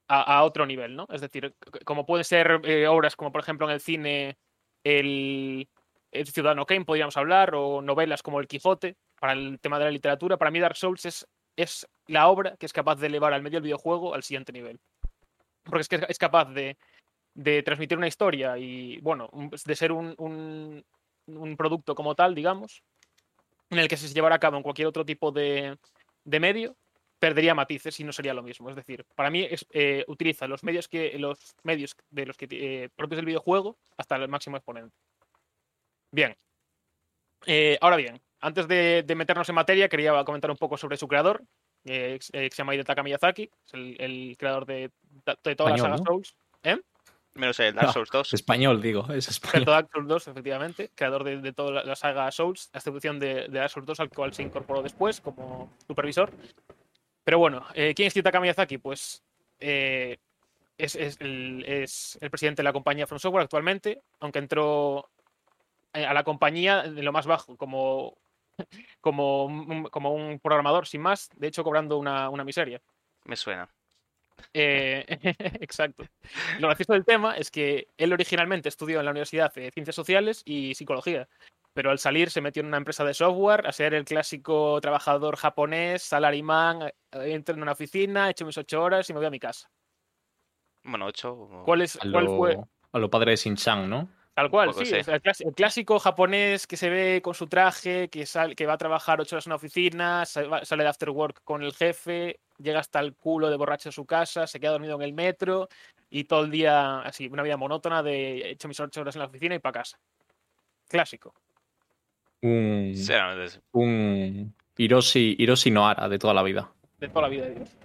a, otro nivel, ¿no? Es decir, como pueden ser eh, obras como por ejemplo en el cine el, Ciudadano Kane, podríamos hablar, o novelas como El Quijote, para el tema de la literatura, para mí Dark Souls es, es la obra que es capaz de elevar al medio del videojuego al siguiente nivel. Porque es que es capaz de, de transmitir una historia y, bueno, de ser un, un- un producto como tal, digamos, en el que se llevara a cabo en cualquier otro tipo de, de medio, perdería matices y no sería lo mismo. Es decir, para mí es, eh, utiliza los medios que los medios de los que eh, propios del videojuego hasta el máximo exponente. Bien. Eh, ahora bien, antes de, de meternos en materia, quería comentar un poco sobre su creador, eh, eh, que se llama Hidetaka Miyazaki, es el, el creador de, de toda la Español, saga ¿no? Souls. Menos el Dark Ah, Souls 2. Español, digo, es español. Dark Souls 2, efectivamente, creador de, de toda la, la saga Souls, a excepción de, de Dark Souls 2, al cual se incorporó después como supervisor. Pero bueno, eh, ¿quién es Hidetaka Miyazaki? Pues eh, es, es el, es el presidente de la compañía From Software actualmente, aunque entró eh, a la compañía de lo más bajo, como, como, un, como un programador sin más, de hecho cobrando una, una miseria. Me suena. Eh, exacto. Lo gracioso del tema es que él originalmente estudió en la Universidad de Ciencias Sociales y Psicología, pero al salir se metió en una empresa de software a ser el clásico trabajador japonés, salaryman, eh, entro en una oficina, echo mis ocho horas y me voy a mi casa. Bueno, 8. ¿Cuál, es, A cuál lo, fue? a lo padre de Shin-Chan, ¿no? Tal cual, sí. el, clas- el clásico japonés que se ve con su traje, que, sal- que va a trabajar ocho horas en una oficina, sale de after work con el jefe, llega hasta el culo de borracho a su casa, se queda dormido en el metro y todo el día así, una vida monótona de he hecho mis ocho horas en la oficina y para casa. Clásico. Un, sí. un Hiroshi, Hiroshi Nohara de toda la vida. de toda la vida de Dios.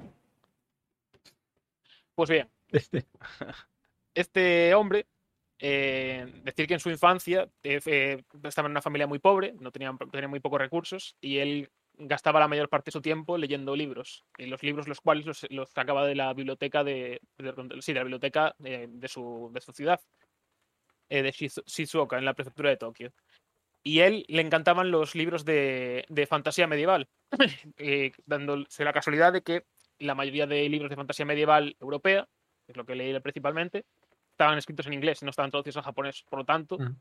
Pues bien, este hombre, eh, decir que en su infancia eh, eh, estaba en una familia muy pobre, no tenía, tenía muy pocos recursos, y él gastaba la mayor parte de su tiempo leyendo libros, y los libros los cuales los, los sacaba de la biblioteca de, de- sí, de la biblioteca de, de su, de su ciudad, eh, de Shizu- Shizuoka, en la prefectura de Tokio. Y él le encantaban los libros de, de fantasía medieval, eh, dándose la casualidad de que la mayoría de libros de fantasía medieval europea, que es lo que leí principalmente, estaban escritos en inglés y no estaban traducidos al japonés. Por lo tanto, Mm.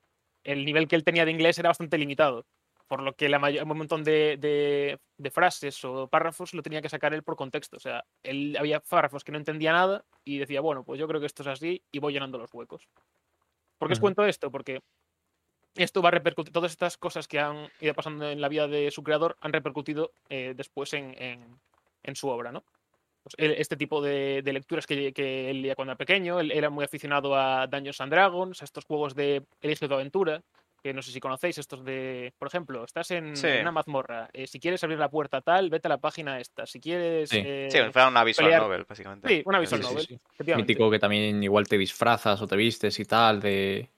el nivel que él tenía de inglés era bastante limitado. Por lo que la un montón de, de- de frases o párrafos lo tenía que sacar él por contexto. O sea, él había párrafos que no entendía nada y decía, bueno, pues yo creo que esto es así y voy llenando los huecos. ¿Por qué os Ujú. cuento esto? Porque esto va a repercutir, todas estas cosas que han ido pasando en la vida de su creador han repercutido eh, después en, en- en su obra, ¿no? Pues, él- este tipo de, de lecturas que, que él leía cuando era pequeño, él era muy aficionado a Dungeons and Dragons, a estos juegos de Elige tu aventura, que no sé si conocéis, estos de, por ejemplo, estás en, Sí. en una mazmorra, eh, si quieres abrir la puerta tal, vete a la página esta, si quieres... Sí. eh, Sí, una visual pelear- novel, básicamente. sí, una visual Sí, sí, novel. Mítico que también igual te disfrazas o te vistes y tal de.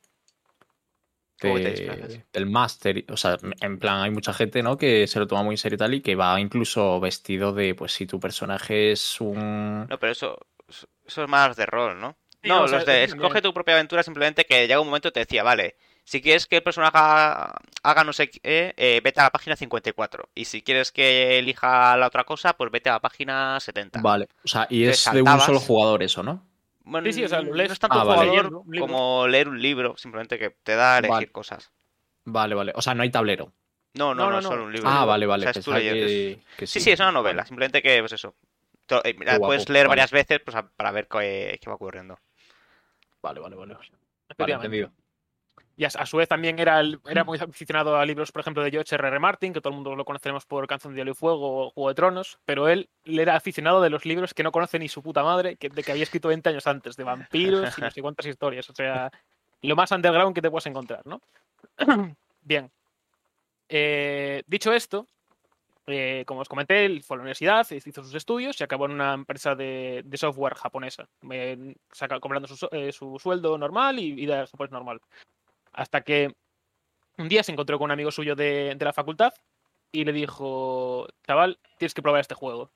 ¿Cómo te de- disfrazas? del máster. O sea, en plan, hay mucha gente, ¿no? Que se lo toma muy en serio y tal y que va incluso vestido de, pues, si tu personaje es un. No, pero eso, eso es más de rol, ¿no? Sí, no, sea, los de escoge tu propia aventura simplemente que llega un momento y te decía, vale, si quieres que el personaje haga, haga no sé qué, eh, vete a la página 54. Y si quieres que elija la otra cosa, pues vete a la página 70. Vale. O sea, y es de un solo jugador eso, ¿no? Bueno, Sí, sí, o sea, lo no es tanto Ah, un vale. Leyendo como leer un libro, simplemente que te da a elegir Vale. cosas. Vale, vale. O sea, no hay tablero. No, no, No, no, solo un libro. Ah, libro. vale, O vale. sea, es tú pensaba leyendo, que, es- que Sí, sí, es una novela, simplemente que, pues eso. Eh, guapo, puedes leer vale. varias veces pues, a- para ver qué, qué va ocurriendo. Vale, vale, vale. Vale, entendido. Y a, a su vez también era, el- era muy aficionado a libros, por ejemplo, de George R. R. Martin, que todo el mundo lo conoceremos por Canción de Hielo y Fuego o Juego de Tronos, pero él, él era aficionado de los libros que no conoce ni su puta madre, que, de que había escrito 20 años antes, de vampiros y no sé cuántas historias. O sea, lo más underground que te puedes encontrar, ¿no? Bien. Eh, dicho esto, eh, como os comenté, él fue a la universidad, hizo sus estudios y acabó en una empresa de, de software japonesa, eh, saca- cobrando su, su- eh, su sueldo normal y vida japonés normal. Hasta que un día se encontró con un amigo suyo de, de la facultad y le dijo, chaval, tienes que probar este juego.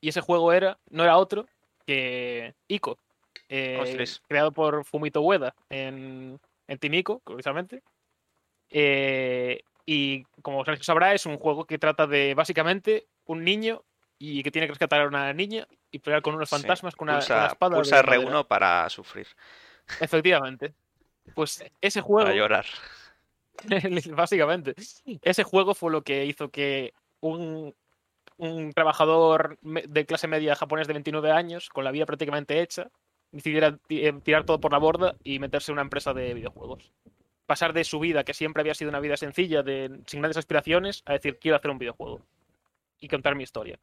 Y ese juego era, no era otro que Ico, eh, creado por Fumito Ueda en, en Team Ico, curiosamente. Eh, y como Sergio sabrá, es un juego que trata de básicamente un niño y que tiene que rescatar a una niña y pelear con unos Sí. fantasmas con una, con Pulsa, una espada. pulsa madera. R1 para sufrir, Efectivamente. Pues ese juego, para llorar. básicamente, ese juego fue lo que hizo que un, un trabajador de clase media japonés de 29 años, con la vida prácticamente hecha, decidiera eh, tirar todo por la borda y meterse en una empresa de videojuegos. Pasar de su vida, que siempre había sido una vida sencilla, de, sin grandes aspiraciones, a decir, quiero hacer un videojuego y contar mi historia.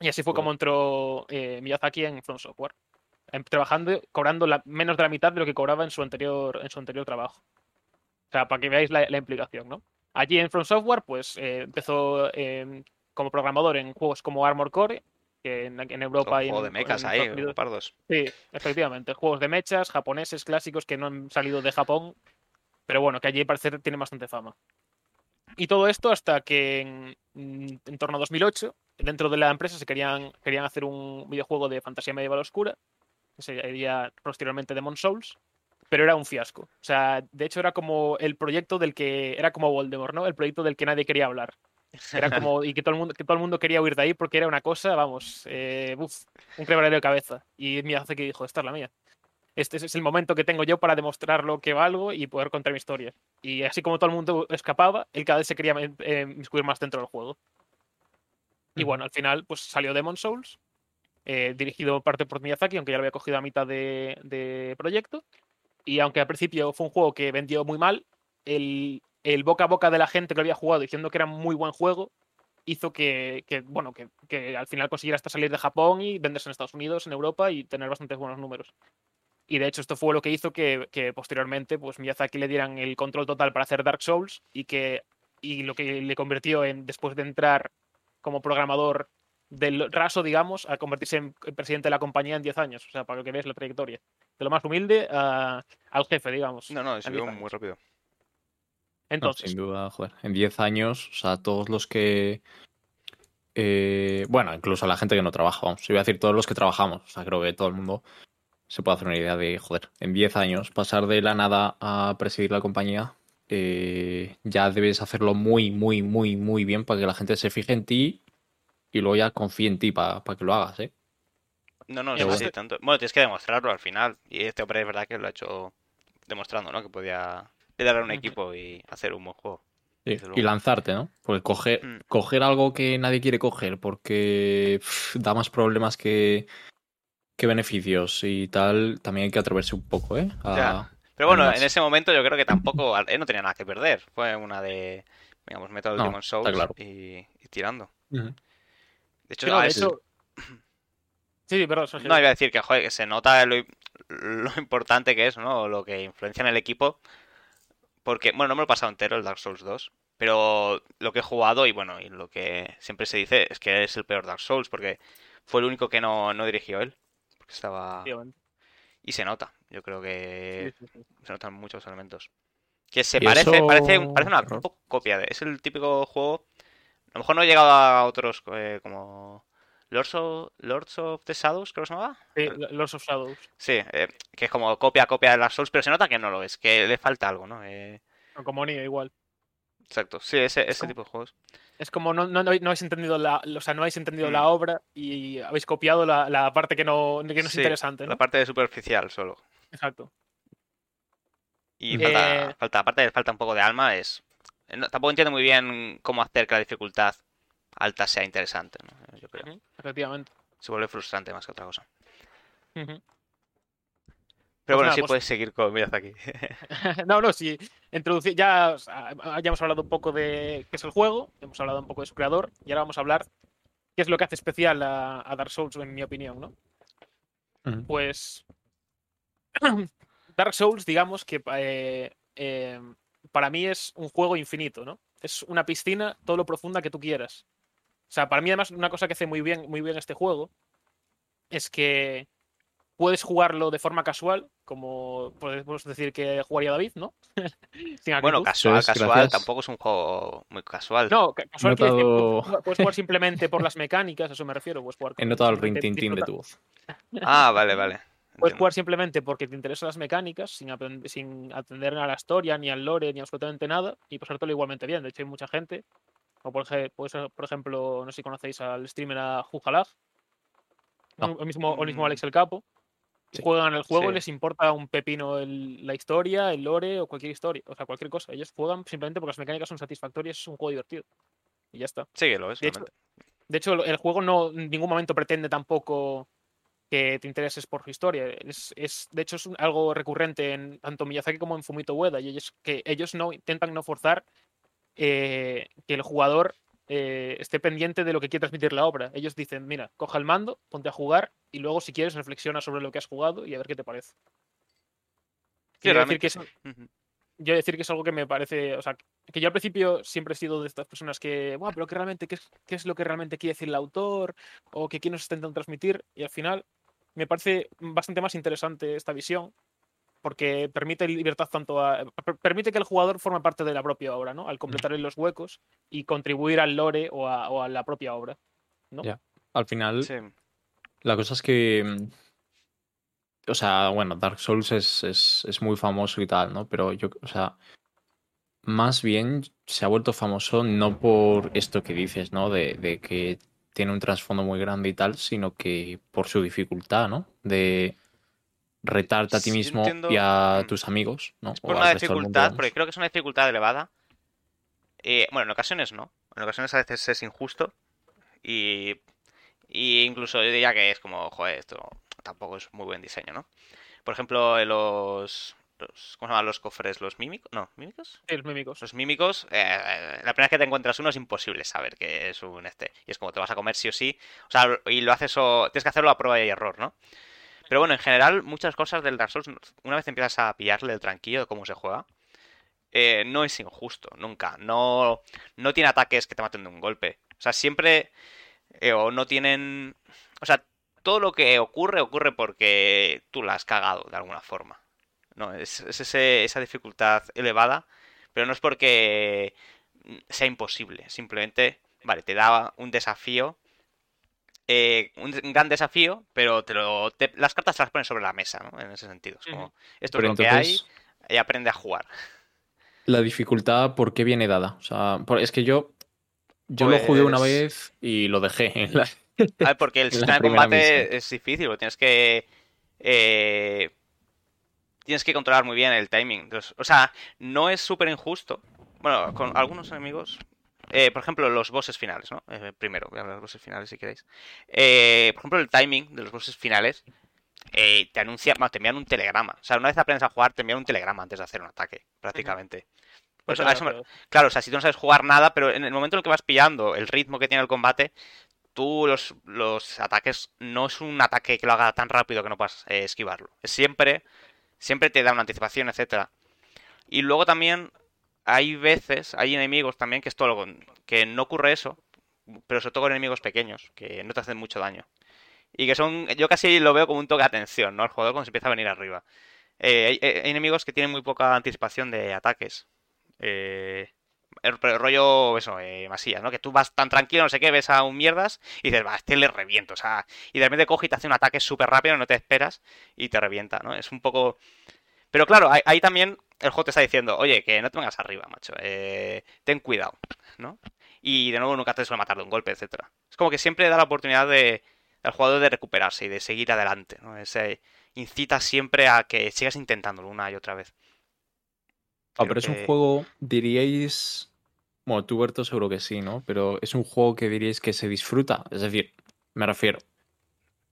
Y así fue como entró eh, Miyazaki en From Software, em- trabajando, cobrando la- menos de la mitad de lo que cobraba en su anterior, en su anterior trabajo. O sea, para que veáis la, la implicación, ¿no? Allí en From Software, pues eh, empezó eh, como programador en juegos como Armor Core, que en, en Europa y en, Juego de mechas ahí, pardos. Sí, efectivamente. Juegos de mechas japoneses clásicos que no han salido de Japón, pero bueno, que allí parece tienen bastante fama. Y todo esto hasta que en, en torno a 2008, dentro de la empresa se querían, querían hacer un videojuego de fantasía medieval oscura, que sería posteriormente Demon Souls, pero era un fiasco. O sea, de hecho era como el proyecto del que era como Voldemort, ¿no? El proyecto del que nadie quería hablar. Era como y que todo el mundo que todo el mundo quería huir de ahí porque era una cosa, vamos, eh, uf, un quebradero de cabeza. Y Miyazaki dijo, esta es la mía. Este es el momento que tengo yo para demostrar lo que valgo y poder contar mi historia. Y así como todo el mundo escapaba, él cada vez se quería eh, más dentro del juego. Y bueno, al final pues salió Demon Souls, eh, dirigido parte por Miyazaki, aunque ya lo había cogido a mitad de, proyecto. Y aunque al principio fue un juego que vendió muy mal, el, boca a boca de la gente que lo había jugado diciendo que era muy buen juego hizo que, bueno, que al final consiguiera hasta salir de Japón y venderse en Estados Unidos, en Europa y tener bastantes buenos números. Y de hecho esto fue lo que hizo que, que posteriormente pues Miyazaki le dieran el control total para hacer Dark Souls y que y lo que le convirtió en después de entrar como programador del raso, digamos, a convertirse en presidente de la compañía en 10 años. O sea, para que veáis la trayectoria. De lo más humilde a- al jefe, digamos. No, no, subió 10 años. muy rápido. No, Entonces, sin duda, joder. En 10 años, o sea, todos los que. eh, bueno, incluso la gente que no trabaja, vamos. Iba a decir todos los que trabajamos. O sea, creo que todo el mundo se puede hacer una idea de, joder, en 10 años pasar de la nada a presidir la compañía, eh, ya debes hacerlo muy, muy, muy, muy bien para que la gente se fije en ti y luego ya confíe en ti para que lo hagas, ¿eh? No, no, Y sí, tanto. Bueno, tienes que demostrarlo al final. Y este hombre es verdad que lo ha hecho demostrando, ¿no? Que podía liderar un equipo y hacer un buen juego. Sí, Y lanzarte, ¿no? Porque coger, Mm. coger algo que nadie quiere coger porque pff, da más problemas que, que beneficios y tal, también hay que atreverse un poco, ¿eh? A- Ya. Pero bueno, en ese momento yo creo que tampoco él no tenía nada que perder. Fue una de, digamos, meto el No, Demon Souls claro. y, y tirando. Ujú. De hecho, no, a de hecho- Sí, sí, perdón. Sergio. no iba a decir que, joder, que se nota lo, lo importante que es, ¿no? Lo que influencia en el equipo. Porque, bueno, no me lo he pasado entero el Dark Souls 2. Pero lo que he jugado y bueno, y lo que siempre se dice es que es el peor Dark Souls. Porque fue el único que no, no dirigió él. Porque estaba. Y se nota. Yo creo que Sí, sí, sí. se notan muchos elementos. Que se parece, eso- parece, parece una copia de. Es el típico juego. A lo mejor no he llegado a otros eh, como. Lords of, Lords of the Shadows, creo que se llamaba. Sí, Lords of Shadows. Sí, eh, que es como copia, copia de las Souls, pero se nota que no lo es, que le falta algo, ¿no? Eh, Como Nioh, igual. exacto, sí, ese, ese como- tipo de juegos. Es como no, no, no habéis entendido la, o sea, no habéis entendido Mm. la obra y habéis copiado la, la parte que no, que no es interesante, ¿no? La parte de superficial solo. Exacto. Y Mm. falta, Eh, falta, aparte falta un poco de alma, es. Eh, no- tampoco entiendo muy bien cómo hacer que la dificultad alta sea interesante, ¿no? Yo creo. Efectivamente. Se vuelve frustrante más que otra cosa. Pero Pues bueno, nada, sí pues- puedes seguir con Miyazaki. no, no, sí. Introducir, ya, o sea, ya hemos hablado un poco de qué es el juego, hemos hablado un poco de su creador y ahora vamos a hablar qué es lo que hace especial a, a Dark Souls, en mi opinión, ¿no? Pues Dark Souls, digamos que eh, eh, para mí es un juego infinito, ¿no? Es una piscina todo lo profunda que tú quieras. O sea, para mí además una cosa que hace muy bien, muy bien este juego es que puedes jugarlo de forma casual, como podemos decir que jugaría David, ¿no? Sin Bueno, casual, es, casual, gracias. tampoco es un juego muy casual. No, ca- casual quiere decir, notado- puedes jugar- jugar simplemente por las mecánicas, a eso me refiero. Puedes jugar He notado el rin simplemente tin tin de tu voz. Ah, vale, vale. Puedes jugar simplemente porque te interesan las mecánicas, sin, sin atender a la historia, ni al lore, ni absolutamente nada, y pasártelo igualmente bien. De hecho, hay mucha gente, o por, ejemplo, no sé si conocéis al streamer a No. o, mismo, o mismo Mm. Alex el Capo, Sí. juegan el juego Sí. y les importa un pepino el- la historia, el lore o cualquier historia, o sea, cualquier cosa. Ellos juegan simplemente porque las mecánicas son satisfactorias, es un juego divertido. Y ya está. Sí, que lo es, De hecho, realmente. de hecho, el juego no en ningún momento pretende tampoco que te intereses por su historia. Es, es- de hecho, es un- algo recurrente en tanto Miyazaki como en Fumito Ueda. Y ellos, que ellos no intentan no forzar eh, que el jugador eh, esté pendiente de lo que quiere transmitir la obra. Ellos dicen, mira, coja el mando, ponte a jugar y luego, si quieres, reflexiona sobre lo que has jugado y a ver qué te parece. Quiero decir que Ujú. yo decir que es algo que me parece, o sea, que yo al principio siempre he sido de estas personas que, bueno, pero que realmente, ¿qué es, qué es lo que realmente quiere decir el autor? ¿O que quién nos está intentando transmitir? Y al final me parece bastante más interesante esta visión, porque permite libertad tanto a, per- permite que el jugador forme parte de la propia obra, ¿no? Al completarle los huecos y contribuir al lore o a, o a la propia obra. ¿no? Ya. Al final, Sí. La cosa es que. mm, O sea, bueno, Dark Souls es, es, es muy famoso y tal, ¿no? Pero yo, o sea. Más bien se ha vuelto famoso no por esto que dices, ¿no? De, de que tiene un trasfondo muy grande y tal, sino que por su dificultad, ¿no? De retarte a ti Sí, mismo entiendo. y a Mm. tus amigos, ¿no? Es por una dificultad, porque creo que es una dificultad elevada. Eh, bueno, en ocasiones no. En ocasiones a veces es injusto. Y, y incluso yo diría que es como, joder, esto tampoco es muy buen diseño, ¿no? Por ejemplo, en los, los- ¿Cómo se llaman los cofres? ¿Los mímicos? No, ¿mímicos? Sí, los mímicos. Los mímicos, eh, la primera vez que te encuentras uno es imposible saber que es un este. Y es como te vas a comer sí o sí. O sea, y lo haces o. Tienes que hacerlo a prueba y error, ¿no? Pero bueno, en general, muchas cosas del Dark Souls, una vez empiezas a pillarle el tranquillo de cómo se juega, eh, no es injusto, nunca. No, no tiene ataques que te maten de un golpe. O sea, siempre. eh, o no tienen... O sea, todo lo que ocurre ocurre porque tú la has cagado de alguna forma. No, es, es ese- esa dificultad elevada, pero no es porque sea imposible. Simplemente, vale, te da un desafío, eh, un un gran desafío, pero te lo, te- las cartas te las pones sobre la mesa, ¿no? En ese sentido. Es como, esto Pero es lo que hay y aprende a jugar. la dificultad, ¿por qué viene dada? O sea, por- es que yo, yo lo jugué una Pues- vez y lo dejé. en la- A ver, porque el sistema de combate misión. es difícil, porque tienes que. eh, tienes que controlar muy bien el timing. Entonces, o sea, no es súper injusto. Bueno, con algunos enemigos. eh, por ejemplo, los bosses finales, ¿no? Eh, primero, voy a hablar de los bosses finales si queréis. Eh, por ejemplo, el timing de los bosses finales eh, te anuncia, bueno, te envían un telegrama. O sea, una vez aprendes a jugar, te envían un telegrama antes de hacer un ataque, prácticamente. Pues a eso me- Claro, o sea, si tú no sabes jugar nada, pero en el momento en el que vas pillando el ritmo que tiene el combate, tú los, los ataques no es un ataque que lo haga tan rápido que no puedas eh, esquivarlo. Es siempre, siempre te da una anticipación, etcétera. Y luego también hay veces, hay enemigos también que es todo lo que no ocurre eso, pero sobre todo con enemigos pequeños, que no te hacen mucho daño. Y que son, yo casi lo veo como un toque de atención, ¿no? El jugador cuando se empieza a venir arriba. Eh, hay, hay enemigos que tienen muy poca anticipación de ataques. Eh, el, rollo, eso, eh, masías, ¿no? Que tú vas tan tranquilo, no sé qué, ves a un mierdas y dices, va, este le reviento, o sea, y de repente coge y te hace un ataque súper rápido, no te esperas y te revienta, ¿no? Es un poco... Pero claro, ahí, ahí también el juego te está diciendo, oye, que no te vengas arriba, macho, eh, ten cuidado, ¿no? Y de nuevo nunca te suele matar de un golpe, etcétera. Es como que siempre da la oportunidad de, al jugador de recuperarse y de seguir adelante, ¿no? Ese incita siempre a que sigas intentándolo una y otra vez. Ah, pero es un juego, diríais. Bueno, tú, Berto, seguro que sí, ¿no? Pero es un juego que diríais que se disfruta. Es decir, me refiero.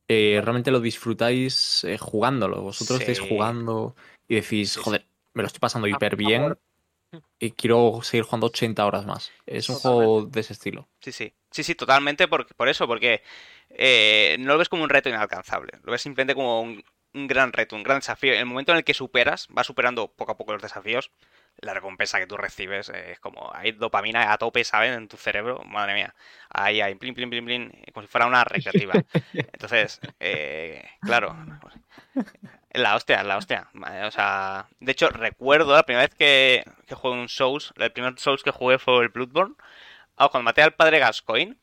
eh, ¿Realmente lo disfrutáis eh, jugándolo? Vosotros estáis jugando y decís, joder, me lo estoy pasando hiper bien y quiero seguir jugando 80 horas más. Es un Totalmente. juego de ese estilo. Sí, sí. Sí, sí, totalmente por, por eso, porque eh, no lo ves como un reto inalcanzable. Lo ves simplemente como un, un gran reto, un gran desafío. En el momento en el que superas, vas superando poco a poco los desafíos, la recompensa que tú recibes eh, es como hay dopamina a tope, ¿saben? En tu cerebro, madre mía. Ahí hay, plin, plin, plin, plin, como si fuera una recreativa. Entonces, eh, claro. La hostia, la hostia. O sea, de hecho, recuerdo la primera vez que, que jugué un Souls, el primer Souls que jugué fue el Bloodborne. Ah, cuando maté al padre Gascoigne,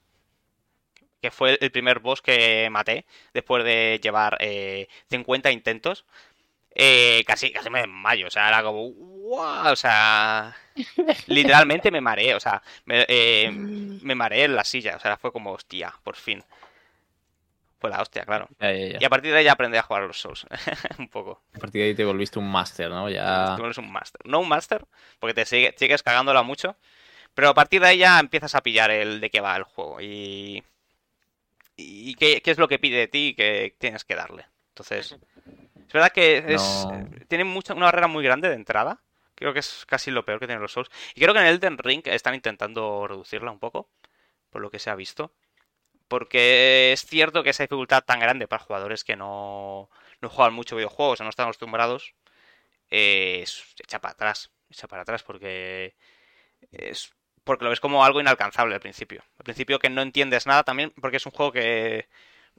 que fue el primer boss que maté después de llevar eh, 50 intentos, eh, casi, casi me desmayo. O sea, era como, ¡guau! O sea, literalmente me mareé. O sea, me, eh, me mareé en la silla. O sea, fue como, hostia, por fin. Fue la hostia, claro. Ya, ya, ya. Y a partir de ahí ya aprendí a jugar a los Souls. un poco. A partir de ahí te volviste un máster, ¿no? Ya. Tú eres un máster. No un máster, porque te sigue- sigues cagándola mucho. Pero a partir de ahí ya empiezas a pillar el de qué va el juego. Y. Y qué, qué es lo que pide de ti y que tienes que darle. Entonces. Es verdad que es. No. Tiene mucha, una barrera muy grande de entrada. Creo que es casi lo peor que tienen los Souls. Y creo que en Elden Ring están intentando reducirla un poco. Por lo que se ha visto. Porque es cierto que esa dificultad tan grande para jugadores que no, no juegan mucho videojuegos o no están acostumbrados eh, es- echa para atrás. Echa para atrás porque es porque lo ves como algo inalcanzable al principio. Al principio que no entiendes nada también porque es un juego que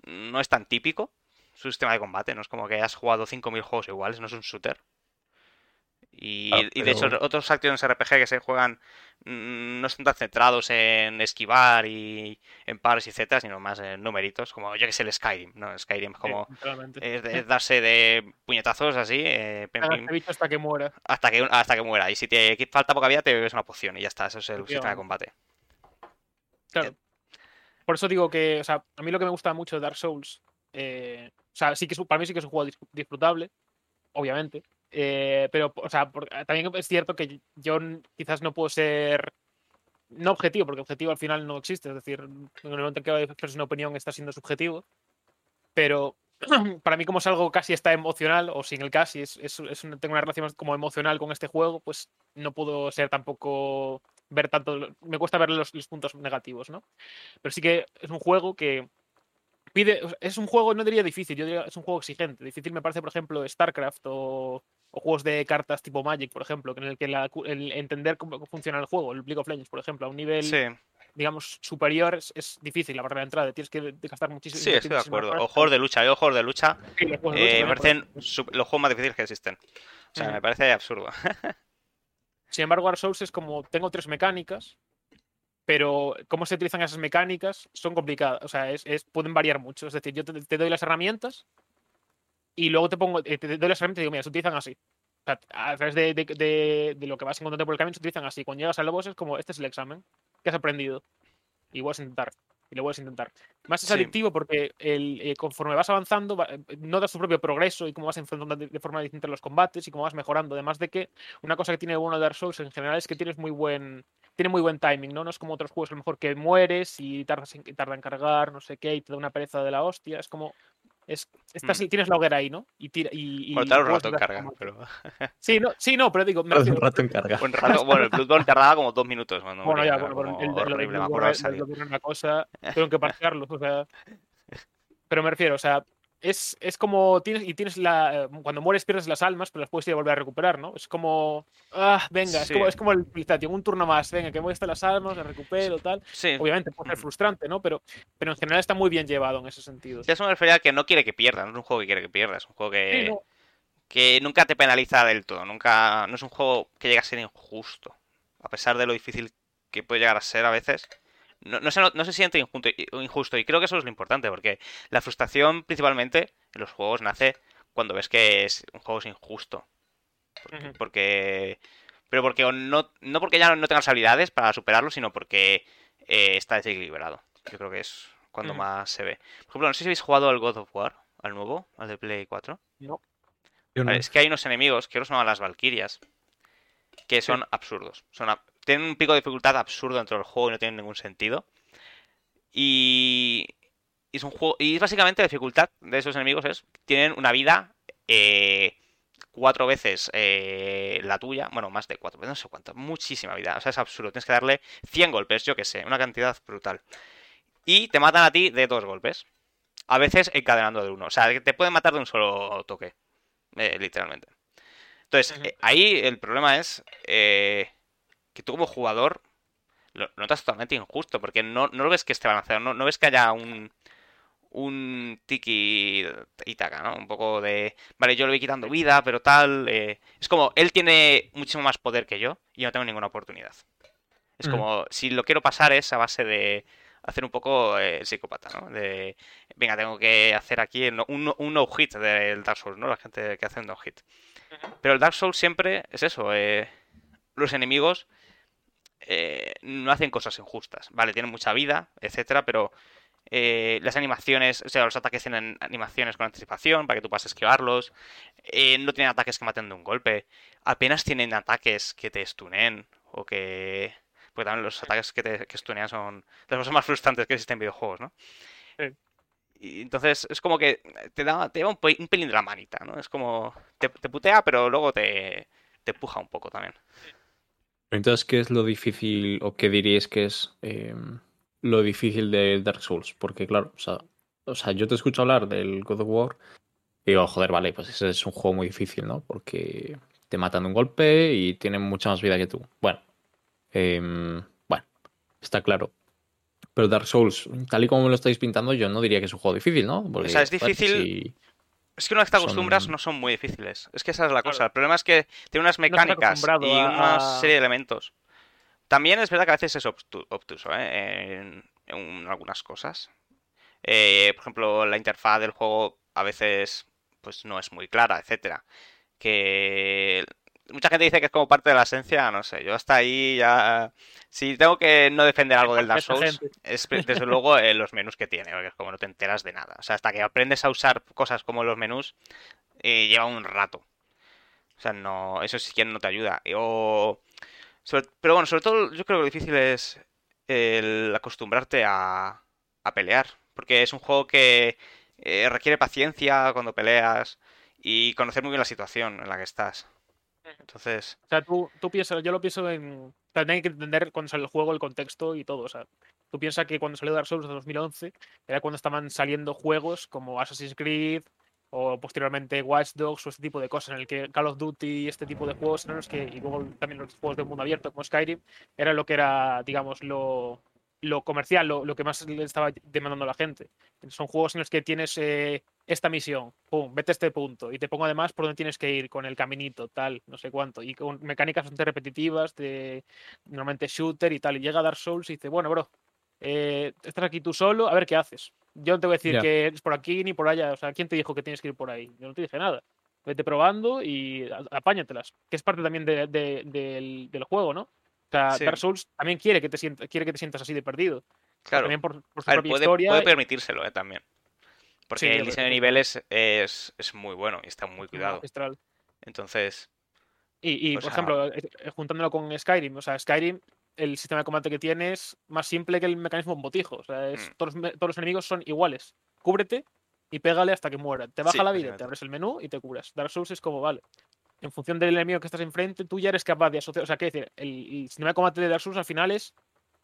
no es tan típico su sistema de combate. No es como que has jugado 5.000 juegos iguales, no es un shooter. Y, Ah, y de hecho otros actions RPG que se juegan mm, no están tan centrados en esquivar y en pares y zetas, sino más en numeritos, como yo que sé el Skyrim, ¿no? Skyrim es como es, es darse de puñetazos así, eh, pim, Haga pim, bicho hasta que muera. hasta que hasta que muera. Y si te falta poca vida, te bebes una poción y ya está. Eso es el sistema de combate. Claro. Por eso digo que, o sea, a mí lo que me gusta mucho de Dark Souls, eh, o sea, sí que es, para mí sí que es un juego dis- disfrutable, obviamente. eh, pero, o sea, por- también es cierto que yo quizás no puedo ser no objetivo, porque objetivo al final no existe. Es decir, en el momento en que expresas una opinión está siendo subjetivo. Pero para mí, como es algo casi está emocional, o sin el casi, es, es- es una- tengo una relación como emocional con este juego, pues no puedo ser tampoco ver tanto. Me cuesta ver los, los puntos negativos, ¿no? Pero sí que es un juego que pide. Es un juego, no diría difícil, yo diría es un juego exigente. Difícil me parece, por ejemplo, StarCraft o, o juegos de cartas tipo Magic, por ejemplo, en el que la el entender cómo funciona el juego, el League of Legends, por ejemplo, a un nivel Sí, digamos, superior es, es difícil la barrera de entrada. Tienes que gastar muchísimo. Sí, estoy de acuerdo. O juegos de lucha. Yo juegos de lucha Sí, los juegos de lucha eh, me parecen los juegos más difíciles que existen. O sea, me parece absurdo. Sin embargo, Dark Souls es como, tengo tres mecánicas, pero cómo se utilizan esas mecánicas son complicadas. O sea, es, pueden variar mucho. Es decir, yo te, doy las herramientas y luego te pongo, eh, te doy las herramientas y digo, mira, se utilizan así. O sea, a través de, de- lo que vas encontrando por el camino se utilizan así. Cuando llegas al boss es como, este es el examen que has aprendido. Y vuelves a intentar. Y lo vuelves a intentar. Más es Sí. adictivo porque el, eh, conforme vas avanzando, va- eh, notas tu propio progreso y cómo vas enfrentando de, de forma distinta los combates y cómo vas mejorando. Además de que una cosa que tiene bueno Dark Souls en general es que tienes muy buen tiene muy buen timing, ¿no? No es como otros juegos a lo mejor que mueres y tardas en, tarda en cargar, no sé qué, y te da una pereza de la hostia. Es como es, estás, tienes la hoguera ahí, ¿no? Y tira y, y Bueno, tarda un rato en combate. pero. Sí, no, sí, no, pero digo, me un rato en carga. Buen rato. Bueno, el Bloodborne tardaba como dos minutos. Cuando Bueno, ya, bueno, el, el, el- horrible, el me acuerdo de Bloodborne- salir. el Bloodborne es una cosa, tengo que parchearlo, o sea. Pero me refiero, o sea, es, es como tienes y tienes la eh, cuando mueres pierdes las almas, pero las puedes ir a volver a recuperar, ¿no? Es como ah, venga, Sí. es como es como el un turno más, venga, que muestre las almas, las recupero, tal. Sí. Obviamente puede ser frustrante, ¿no? Pero, pero en general está muy bien llevado en ese sentido. Ya eso me refería a que no quiere que pierdas, no es un juego que quiere que pierdas, es un juego que, Sí, no, que nunca te penaliza del todo, nunca, no es un juego que llega a ser injusto, a pesar de lo difícil que puede llegar a ser a veces, no, no se, no se siente injusto, injusto y creo que eso es lo importante, porque la frustración principalmente en los juegos nace cuando ves que es, un juego es injusto, porque, porque- pero porque no, no porque ya no tengas habilidades para superarlo, sino porque eh, está desequilibrado, yo creo que es cuando más se ve. Por ejemplo, no sé si habéis jugado al God of War, al nuevo, al de Play 4. no. Yo no. Vale, es que hay unos enemigos que se llaman las Valquirias. Que son absurdos. Son ab- tienen un pico de dificultad absurdo dentro del juego y no tienen ningún sentido. Y. Y es un juego. Y básicamente la dificultad de esos enemigos es. Tienen una vida. eh, cuatro veces eh, la tuya. Bueno, más de cuatro veces, no sé cuánto. Muchísima vida. O sea, es absurdo. Tienes que darle 100 golpes, yo que sé. Una cantidad brutal. Y te matan a ti de dos golpes. A veces encadenando de uno. O sea, te pueden matar de un solo toque. eh, literalmente. Entonces, eh, ahí el problema es eh, que tú como jugador lo, notas totalmente injusto, porque no, no lo ves que esté balanceado, no, no ves que haya un, un tiki y taca, ¿no? Un poco de, vale, yo le voy quitando vida, pero tal. eh, es como, él tiene muchísimo más poder que yo y yo no tengo ninguna oportunidad. Es Mm. como, si lo quiero pasar es a base de hacer un poco eh, el psicópata, ¿no? De, venga, tengo que hacer aquí el un, un no-hit del Dark Souls, ¿no? La gente que hace un no-hit. Pero el Dark Souls siempre es eso. eh, los enemigos eh, no hacen cosas injustas. Vale, tienen mucha vida, etcétera, pero eh, las animaciones, o sea, los ataques tienen animaciones con anticipación para que tú puedas esquivarlos. eh, no tienen ataques que maten de un golpe. Apenas tienen ataques que te stunen o que. Porque también los ataques que te que stunean son las cosas más frustrantes que existen en videojuegos, ¿no? Sí. Y entonces es como que te da, te da un, pe- un pelín de la manita, ¿no? Es como. Te, te putea, pero luego te, te empuja un poco también. Entonces, ¿qué es lo difícil o qué diríais que es eh, lo difícil de Dark Souls? Porque, claro, o sea, o sea, yo te escucho hablar del God of War y digo, joder, vale, pues ese es un juego muy difícil, ¿no? Porque te matan de un golpe y tienen mucha más vida que tú. Bueno, em, bueno, está claro. Pero Dark Souls, tal y como me lo estáis pintando, yo no diría que es un juego difícil, ¿no? Porque, O sea, es difícil- si- Es que una vez te acostumbras Son- no son muy difíciles. Es que esa es la cosa. Claro. El problema es que tiene unas mecánicas y a- una serie de elementos. También es verdad que a veces es obtu- obtuso ¿eh? en, en algunas cosas. Eh, por ejemplo, la interfaz del juego a veces pues no es muy clara, etcétera. Que mucha gente dice que es como parte de la esencia, no sé. Yo hasta ahí ya si tengo que no defender algo del Dark Souls es desde luego eh, los menús que tiene, porque es como no te enteras de nada. O sea, hasta que aprendes a usar cosas como los menús, eh, lleva un rato. O sea, no, eso sí que no te ayuda. Y- O, sobre- pero bueno, sobre todo yo creo que lo difícil es el acostumbrarte a, a pelear. Porque es un juego que eh, requiere paciencia cuando peleas y conocer muy bien la situación en la que estás. Entonces, O sea, tú, tú piensas, yo lo pienso en. También que entender cuando sale el juego, el contexto y todo. O sea, tú piensas que cuando salió Dark Souls en 2011 era cuando estaban saliendo juegos como Assassin's Creed o posteriormente Watch Dogs o este tipo de cosas, en el que Call of Duty y este tipo de juegos eran los que, y luego también los juegos de mundo abierto como Skyrim, era lo que era, digamos, lo, lo comercial, lo, lo que más le estaba demandando a la gente. Son juegos en los que tienes eh, esta misión, pum, vete a este punto, y te pongo además por dónde tienes que ir, con el caminito, tal, no sé cuánto, y con mecánicas bastante repetitivas, de normalmente shooter y tal, y llega Dark Souls y dice, bueno, bro, eh, estás aquí tú solo, a ver qué haces. Yo no te voy a decir que es por aquí ni por allá, o sea, ¿quién te dijo que tienes que ir por ahí? Yo no te dije nada. Vete probando y apáñatelas, que es parte también de- de- del, del juego, ¿no? O sea, Sí. Dark Souls también quiere que te sientas, quiere que te sientas así de perdido. Claro. También por, por su ver, propia puede, historia. puede permitírselo, ¿eh? También. Porque Sí, el diseño de niveles es, es muy bueno y está muy cuidado. magistral. Entonces, Y, y, O por sea- ejemplo, eh, eh, juntándolo con Skyrim, o sea, Skyrim, el sistema de combate que tiene es más simple que el mecanismo botijo. O sea, es, Mm. todos, todos los enemigos son iguales. Cúbrete y pégale hasta que muera. Te baja Sí, la vida, te abres el menú y te curas. Dark Souls es como, vale. En función del enemigo que estás enfrente, tú ya eres capaz de asociar. O sea, ¿qué decir? El, el sistema de combate de Dark Souls al final es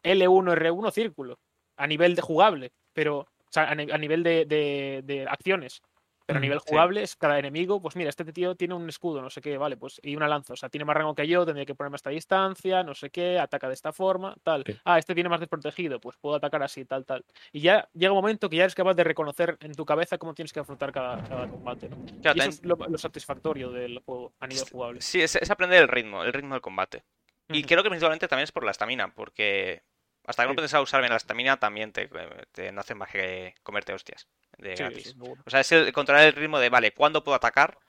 L1, R1, círculo. A nivel de jugable. Pero. O sea, a, ni- a nivel de, de- de acciones. Pero a Mm, nivel jugable cada enemigo, pues mira, este tío tiene un escudo, no sé qué, vale, pues y una lanza, o sea, tiene más rango que yo, tendría que ponerme a esta distancia, no sé qué, ataca de esta forma, tal. Sí. Ah, este tiene más desprotegido, pues puedo atacar así, tal, tal. Y ya llega un momento que ya eres capaz de reconocer en tu cabeza cómo tienes que afrontar cada, cada combate, ¿no? claro, Y eso es lo, lo satisfactorio del juego a nivel jugable. sí, es, es aprender el ritmo, el ritmo del combate. Y creo que principalmente también es por la estamina, porque hasta que no aprendes a usar bien la estamina, también te, te no hacen más que comerte hostias de Sí, gratis. O sea, es el controlar el ritmo de, vale, cuándo puedo atacar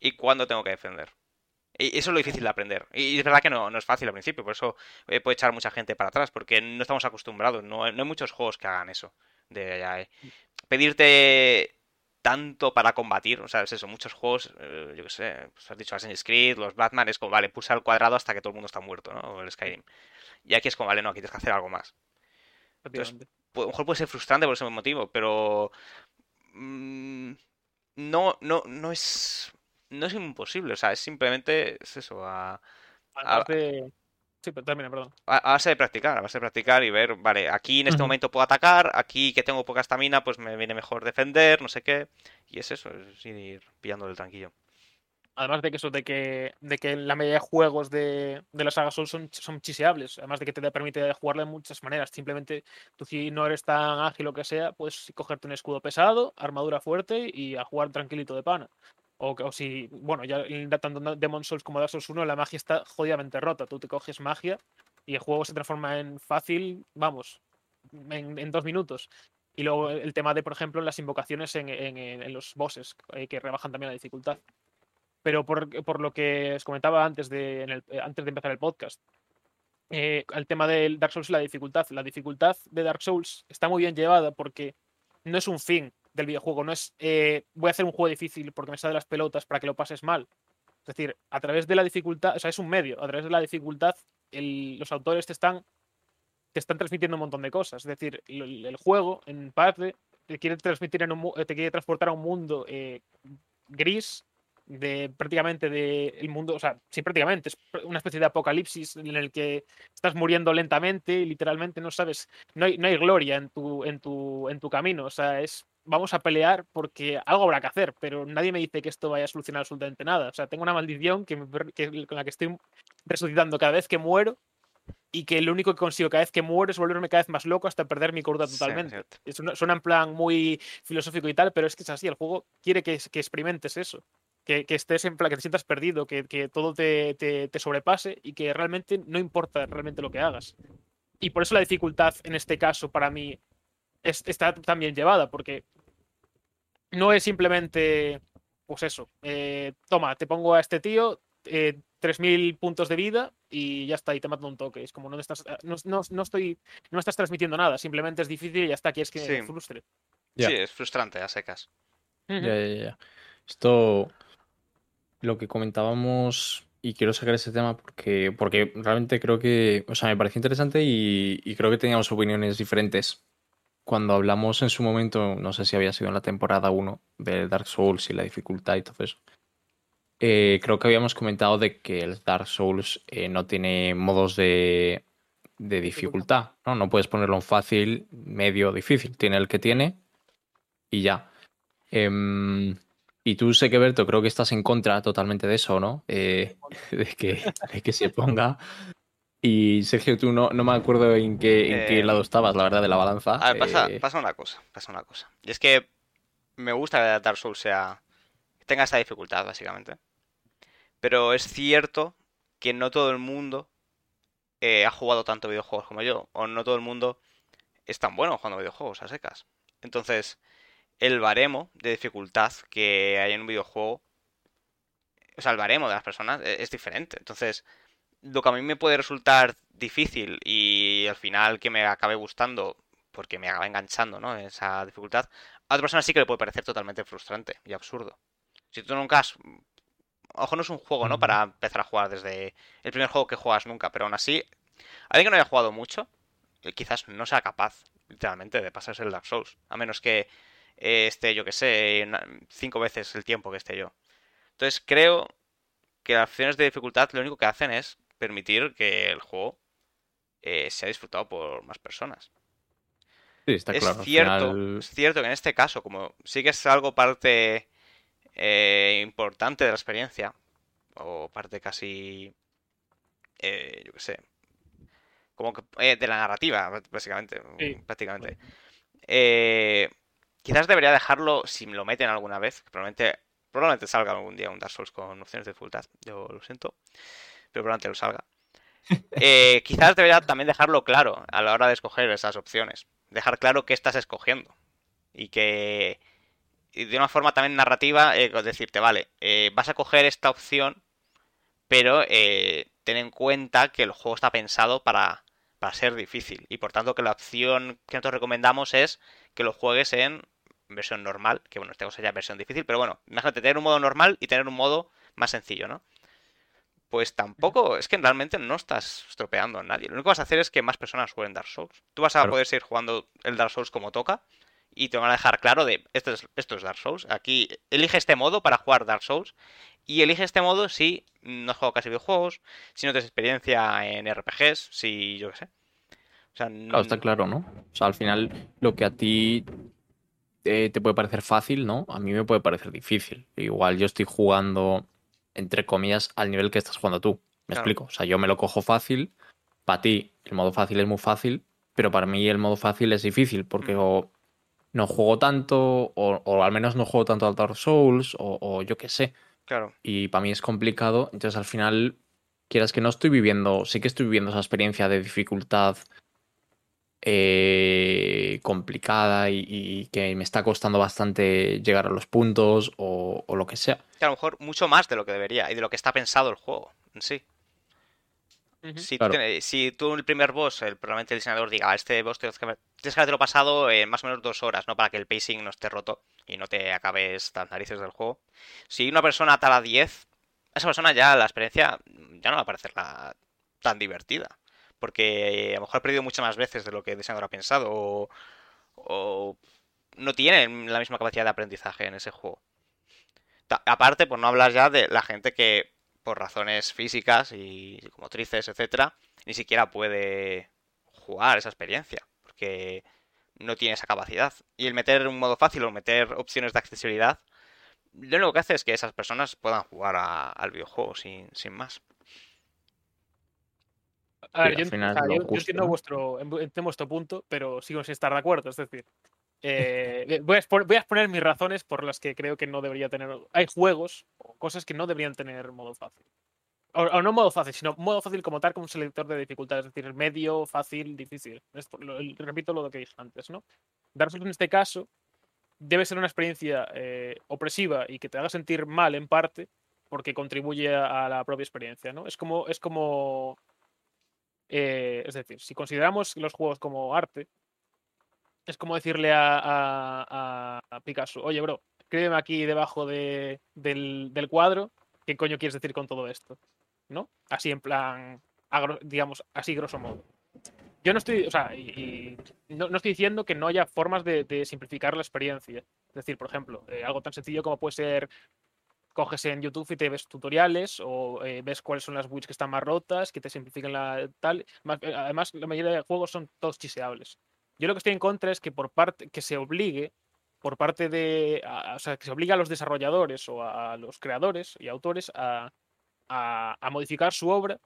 y cuándo tengo que defender. Y eso es lo difícil de aprender. Y es verdad que no, no es fácil al principio, por eso puede echar mucha gente para atrás, porque no estamos acostumbrados, no, hay- no hay muchos juegos que hagan eso. De eh, pedirte tanto para combatir, o sea, es eso, muchos juegos, eh, yo qué sé, pues has dicho Assassin's Creed, los Batman, es como, vale, pulsa el cuadrado hasta que todo el mundo está muerto, ¿no? O el Skyrim. Y aquí es como, vale, no, aquí tienes que hacer algo más pu- a lo mejor puede ser frustrante por ese motivo, pero mm, no, no, no es, no es imposible, o sea, es simplemente es eso, a, Además de. Sí, pero termina, perdón. a- base de practicar, a base de practicar y ver, vale, aquí en este momento puedo atacar, aquí que tengo poca estamina, pues me viene mejor defender, no sé qué, y es eso, es ir pillando el tranquillo. Además de que eso, de que, de que la mayoría de juegos de, de la saga son, son chiseables. Además de que te permite jugarla de muchas maneras. Simplemente tú si no eres tan ágil o que sea, puedes cogerte un escudo pesado, armadura fuerte y a jugar tranquilito de pana. O, o si, bueno, ya tanto Demon Souls como Dark Souls 1 la magia está jodidamente rota. Tú te coges magia y el juego se transforma en fácil, vamos, en, dos minutos. Y luego el tema de, por ejemplo, las invocaciones en- en los bosses, eh, que rebajan también la dificultad pero por, por lo que os comentaba antes de, en el- eh, antes de empezar el podcast, eh, el tema del Dark Souls y la dificultad. La dificultad de Dark Souls está muy bien llevada porque no es un fin del videojuego, no es eh, voy a hacer un juego difícil porque me sale las pelotas para que lo pases mal. Es decir, a través de la dificultad, o sea, es un medio, a través de la dificultad, el- los autores te están, te están transmitiendo un montón de cosas. Es decir, el, el juego, en parte, te quiere transmitir en un mu- te quiere transportar a un mundo eh, gris de prácticamente de el mundo, o sea, sí, prácticamente es una especie de apocalipsis en el que estás muriendo lentamente y literalmente no sabes, no hay, no hay gloria en tu, en tu, en tu camino, o sea, es vamos a pelear porque algo habrá que hacer, pero nadie me dice que esto vaya a solucionar absolutamente nada, o sea, tengo una maldición que, me per- que- con la que estoy resucitando cada vez que muero y que lo único que consigo cada vez que muero es volverme cada vez más loco hasta perder mi cordura totalmente. cierto. Es una- suena en plan muy filosófico y tal, pero es que es así, el juego quiere que, que experimentes eso, que, que estés en plan, que te sientas perdido, que, que todo te, te- te sobrepase y que realmente no importa realmente lo que hagas. Y por eso la dificultad en este caso para mí es- está tan bien llevada, porque no es simplemente, pues eso, eh, toma, te pongo a este tío, eh, 3.000 puntos de vida y ya está, y te mato un toque. Es como no, estás, no, no- no estoy, no me estás transmitiendo nada, simplemente es difícil y ya está, quieres que me Sí. frustre. Sí, es frustrante a secas. Ujú. Ya, ya, ya. Esto, lo que comentábamos, y quiero sacar ese tema porque, porque realmente creo que, o sea, me pareció interesante y, y creo que teníamos opiniones diferentes. Cuando hablamos en su momento, no sé si había sido en la temporada 1 de Dark Souls y la dificultad y todo eso. eh, creo que habíamos comentado de que el Dark Souls eh, no tiene modos de, de dificultad, ¿no? No puedes ponerlo en fácil, medio, difícil. Tiene el que tiene y ya. Em, y tú sé que Berto, creo que estás en contra totalmente de eso, ¿no? Eh, de, que, de que se ponga. Y Sergio, tú no, no me acuerdo en qué, en qué Eh, lado estabas, la verdad, de la balanza. A ver, pasa, Eh, pasa una cosa, pasa una cosa. Y es que me gusta que Dark Souls sea... tenga esta dificultad, básicamente. Pero es cierto que no todo el mundo eh, ha jugado tanto videojuegos como yo. O no todo el mundo es tan bueno jugando videojuegos a secas. Entonces, el baremo de dificultad que hay en un videojuego... O sea, el baremo de las personas e- es diferente. Entonces, lo que a mí me puede resultar difícil y al final que me acabe gustando porque me acaba enganchando, ¿no? Esa dificultad, a otra persona sí que le puede parecer totalmente frustrante y absurdo. Si tú nunca has... Ojo, no es un juego, ¿no? Para empezar a jugar desde el primer juego que juegas nunca, pero aún así, alguien que no haya jugado mucho, eh, quizás no sea capaz, literalmente, de pasarse el Dark Souls. A menos que eh, esté, yo que sé, cinco veces el tiempo que esté yo. Entonces creo que las opciones de dificultad lo único que hacen es permitir que el juego eh, sea disfrutado por más personas. sí, está es claro. cierto, final- es cierto que en este caso, como sí que es algo parte eh, importante de la experiencia, o parte casi, eh, yo qué sé, como que eh, de la narrativa, básicamente, Sí. prácticamente. Quizás debería dejarlo, si me lo meten alguna vez, que probablemente, probablemente salga algún día un Dark Souls con opciones de dificultad, yo lo siento, pero probablemente lo salga. Eh, quizás debería también dejarlo claro a la hora de escoger esas opciones. Dejar claro qué estás escogiendo. Y que y de una forma también narrativa, eh, decirte, vale, eh, vas a coger esta opción, pero eh, ten en cuenta que el juego está pensado para, para ser difícil. Y por tanto que la opción que nosotros recomendamos es que lo juegues en versión normal, que bueno, en este caso sería versión difícil, pero bueno, imagínate tener un modo normal y tener un modo más sencillo, ¿no? Pues tampoco, es que realmente no estás estropeando a nadie. Lo único que vas a hacer es que más personas jueguen Dark Souls. Tú vas a Claro. poder seguir jugando el Dark Souls como toca y te van a dejar claro de esto es, esto es Dark Souls. Aquí elige este modo para jugar Dark Souls y elige este modo si no has jugado casi videojuegos, si no tienes experiencia en RPGs, si yo qué sé. O sea, Claro, está claro, ¿no? O sea, al final lo que a ti eh, te puede parecer fácil, ¿no? A mí me puede parecer difícil. Igual yo estoy jugando, entre comillas, al nivel que estás jugando tú. Me Claro. explico. O sea, yo me lo cojo fácil. Para ti, el modo fácil es muy fácil, pero para mí el modo fácil es difícil porque Mm. o no juego tanto, o, o al menos no juego tanto al Dark Souls, o, o yo qué sé. claro. Y para mí es complicado. Entonces, al final, quieras que no estoy viviendo, sí que estoy viviendo esa experiencia de dificultad eh, complicada y, y que me está costando bastante llegar a los puntos o, o lo que sea. Que a lo mejor mucho más de lo que debería y de lo que está pensado el juego en sí. Si, Claro. tú, tienes- si tú el primer boss, el, probablemente el diseñador diga, "Ah, este boss tienes que, haber- tienes que habértelo pasado en más o menos dos horas, ¿no? Para que el pacing no esté roto y no te acabes las narices del juego. Si una persona tala 10, a esa persona ya la experiencia ya no va a parecer la- tan divertida. Porque a lo mejor ha perdido muchas más veces de lo que diseñador ha pensado o, o no tiene la misma capacidad de aprendizaje en ese juego. Aparte, por no hablar ya de la gente que por razones físicas y motrices, etcétera, ni siquiera puede jugar esa experiencia, porque no tiene esa capacidad. Y el meter un modo fácil o meter opciones de accesibilidad, lo único que hace es que esas personas puedan jugar al videojuego sin, sin más. A ver, Sí, yo, final o sea, entiendo ¿no? vuestro, entiendo vuestro punto, pero sigo sin estar de acuerdo. Es decir, eh, voy, a expo- voy a exponer mis razones por las que creo que no debería tener. Hay juegos o cosas que no deberían tener modo fácil. O, o no modo fácil, sino modo fácil como tal, como un selector de dificultades. Es decir, medio, fácil, difícil. Lo- repito lo que dije antes, ¿no? Dark Souls en este caso debe ser una experiencia eh, opresiva y que te haga sentir mal en parte porque contribuye a la propia experiencia, ¿no? Es como, es como eh, es decir, si consideramos los juegos como arte, es como decirle a, Picasso, oye, bro, escríbeme aquí debajo de- del, cuadro qué coño quieres decir con todo esto, ¿no? Así en plan, a gro- digamos, así grosso modo. Yo no estoy, o sea, no, estoy diciendo que no haya formas de, de simplificar la experiencia. Es decir, por ejemplo, eh, algo tan sencillo como puede ser coges en YouTube y te ves tutoriales o eh, ves cuáles son las builds que están más rotas, que te simplifican la tal. Eh, Además, la mayoría de juegos son todos chiseables. Yo lo que estoy en contra es que por parte que se obligue por parte de, a- o sea, que se obliga a los desarrolladores o a los creadores y autores a- a modificar su obra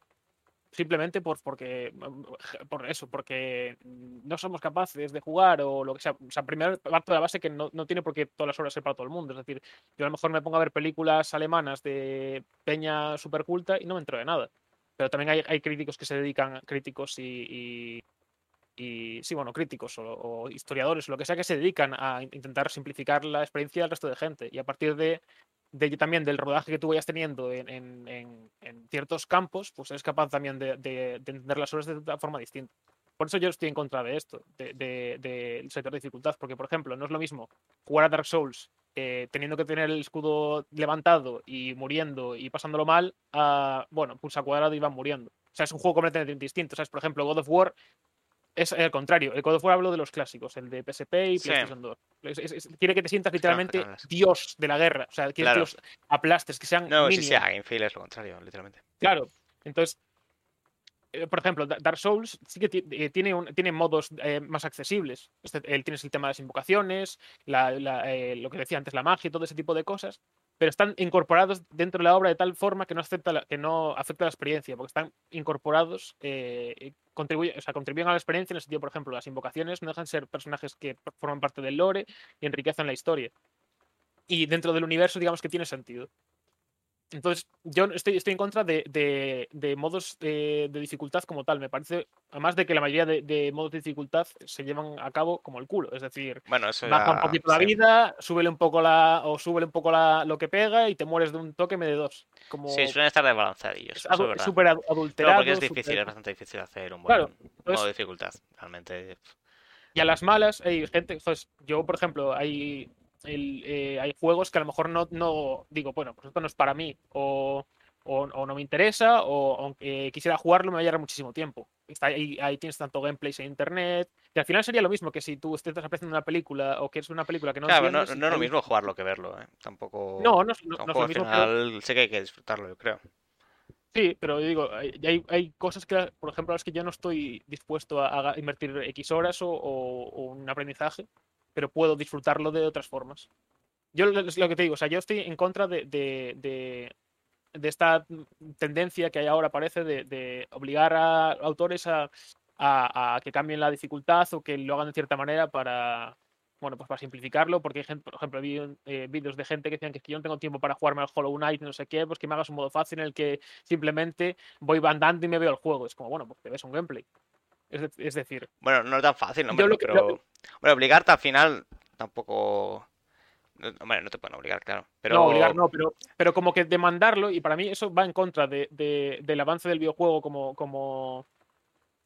simplemente por, porque, mm, por eso, porque no somos capaces de jugar o lo que sea. O sea, primero parto de la base que no, no tiene por qué todas las horas ser para todo el mundo. Es decir, yo a lo mejor me pongo a ver películas alemanas de peña super culta y no me entro de nada. Pero también hay, hay críticos que se dedican, críticos y, y, y sí, bueno, críticos o, o historiadores o lo que sea que se dedican a intentar simplificar la experiencia del resto de gente. Y a partir de también del rodaje que tú vayas teniendo en, en, en, ciertos campos, pues eres capaz también de, de, de entender las horas de una forma distinta. Por eso yo estoy en contra de esto, del de, de, sector de dificultad, porque, por ejemplo, no es lo mismo jugar a Dark Souls eh, teniendo que tener el escudo levantado y muriendo y pasándolo mal, a, bueno, pulsa cuadrado y van muriendo. O sea, es un juego completamente distinto. ¿Sabes? Por ejemplo, God of War es al contrario. El God of War hablo de los clásicos, el de PSP y PlayStation sí. 2. Es, quiere que te sientas literalmente dios de la guerra. O sea, quiere claro. que los aplastes, que sean. No, minions. sí, sí, a Gamefield es lo contrario, literalmente. Claro. Entonces, por ejemplo, Dark Souls sí que eh, tiene, un, tiene modos eh, más accesibles. Este, tienes el tema de las invocaciones, eh, lo que decía antes, la magia y todo ese tipo de cosas pero están incorporados dentro de la obra de tal forma que no, acepta la, que no afecta la experiencia, porque están incorporados, eh, contribuyen, o sea, contribuyen a la experiencia en el sentido, por ejemplo, las invocaciones no dejan de ser personajes que forman parte del lore y enriquecen la historia. Y dentro del universo, digamos que tiene sentido. Entonces, yo estoy, estoy en contra de, de, de modos de, de, dificultad como tal. Me parece, además de que la mayoría de, modos de dificultad se llevan a cabo como el culo. Es decir, bueno, eso baja ya, un poquito sí. la vida, súbele un poco la. o súbele un poco la, lo que pega y te mueres de un toque me de dos. Como... Sí, suelen estar desbalanceadillos. Es súper adulterado. No, porque es difícil, super... es bastante difícil hacer un buen claro, entonces, modo de dificultad. Realmente. Y a las malas, hay gente. Pues, yo, por ejemplo, hay el, eh, hay juegos que a lo mejor no, no digo, bueno, pues esto no es para mí, o, o, o no me interesa, o aunque quisiera jugarlo me va a llevar muchísimo tiempo. Está ahí, ahí, tienes tanto gameplay en internet, y al final sería lo mismo que si tú estás apreciando una película o que es una película que no Claro, no, no es lo mismo jugarlo que verlo, ¿eh? Tampoco. No, no, no, no es lo mismo. Al final pero... sé que hay que disfrutarlo, yo creo. Sí, pero digo, hay, hay, cosas que, por ejemplo, a las que yo no estoy dispuesto a, a invertir X horas o, o, o un aprendizaje pero puedo disfrutarlo de otras formas. Yo lo que te digo, o sea, yo estoy en contra de, de, de, esta tendencia que hay ahora, parece, de, obligar a autores a, a, que cambien la dificultad o que lo hagan de cierta manera para, bueno, pues para simplificarlo, porque por ejemplo, vi eh, vídeos de gente que decían que, que yo no tengo tiempo para jugarme al Hollow Knight, no sé qué, pues que me hagas un modo fácil en el que simplemente voy andando y me veo el juego. Es como, bueno, pues te ves un gameplay. Es, de, es, decir. Bueno, no es tan fácil, ¿no? Pero, que, pero... Bueno, obligarte al final tampoco. Bueno, no te pueden obligar, claro. Pero... No, obligar no, pero, pero como que demandarlo, y para mí eso va en contra de, de, del avance del videojuego como, como,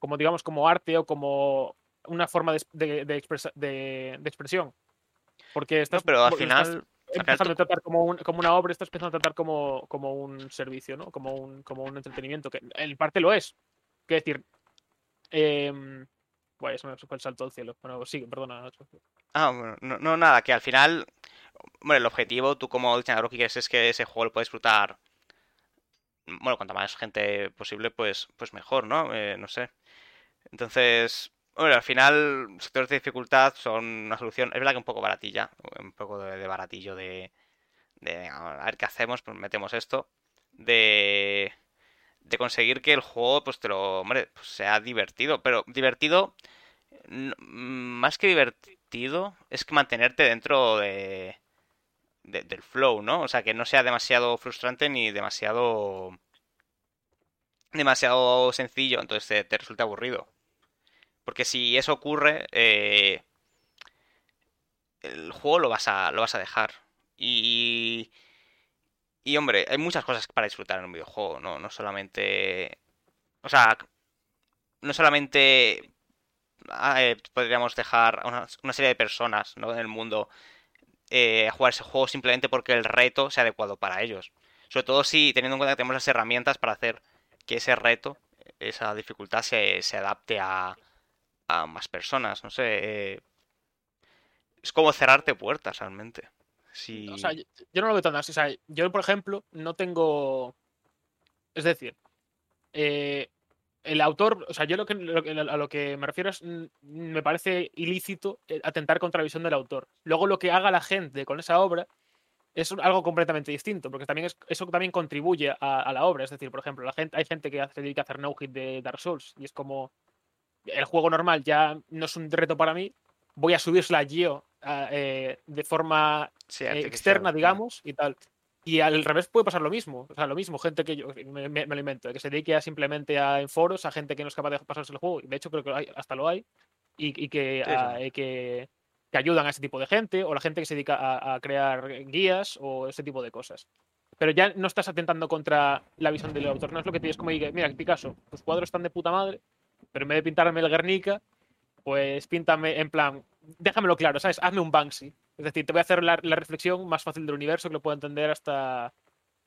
como, digamos, como arte o como una forma de, de, expresa, expresión. Porque estás. No, pero al final. Estás empezando a tratar como, un, como, una obra, estás empezando a tratar como, como un servicio, ¿no? Como un, como un entretenimiento, que en parte lo es. Quiero decir, eh, eso me fue el salto al cielo. Bueno, sí, perdona. Ah, bueno, no, no, nada, que al final, bueno, el objetivo, tú como diseñador que quieres es que ese juego lo puedes disfrutar. Bueno, cuanta más gente posible, pues, pues mejor, ¿no? Eh, no sé. Entonces, bueno, al final, sectores de dificultad son una solución. Es verdad que un poco baratilla, un poco de, de baratillo de, de. A ver qué hacemos, pues metemos esto. De de conseguir que el juego pues te lo hombre pues sea divertido. Pero divertido más que divertido es que mantenerte dentro de, de, del flow no o sea que no sea demasiado frustrante ni demasiado demasiado sencillo entonces te, te resulta aburrido. Porque si eso ocurre eh, el juego lo vas a lo vas a dejar. Y hombre, hay muchas cosas para disfrutar en un videojuego, ¿no? No solamente. O sea, no solamente eh, podríamos dejar a una, serie de personas ¿no? en el mundo eh, jugar ese juego simplemente porque el reto sea adecuado para ellos. Sobre todo si teniendo en cuenta que tenemos las herramientas para hacer que ese reto, esa dificultad se, se adapte a, a, más personas. No sé. Eh, es como cerrarte puertas realmente. Yo, no lo veo tan así. O sea, yo, por ejemplo, no tengo. Es decir, eh, el autor, o sea, yo lo que, a lo que me refiero es, me parece ilícito atentar contra la visión del autor. Luego lo que haga la gente con esa obra es algo completamente distinto, porque también es, eso también contribuye a, a, la obra. Es decir, por ejemplo, la gente, hay gente que se dedica a hacer no-hit de Dark Souls y es como el juego normal ya no es un reto para mí, voy a subírsela yo eh, de forma Sí, eh, externa, digamos, y tal. Y al revés puede pasar lo mismo. O sea, lo mismo, gente que yo me, me- me lo invento, que se dedique a simplemente a en foros, a gente que no es capaz de pasarse el juego. De hecho, creo que hay- hasta lo hay. Y, y que, Sí, a- eh, que, que ayudan a ese tipo de gente, o la gente que se dedica a, a crear guías o ese tipo de cosas. Pero ya no estás atentando contra la visión del autor. No es lo que tienes como mira, Picasso, tus cuadros están de puta madre, pero en vez de pintarme el Guernica, pues píntame en plan, déjamelo claro, ¿sabes? Hazme un Banksy. Es decir, te voy a hacer la, reflexión más fácil del universo que lo pueda entender hasta,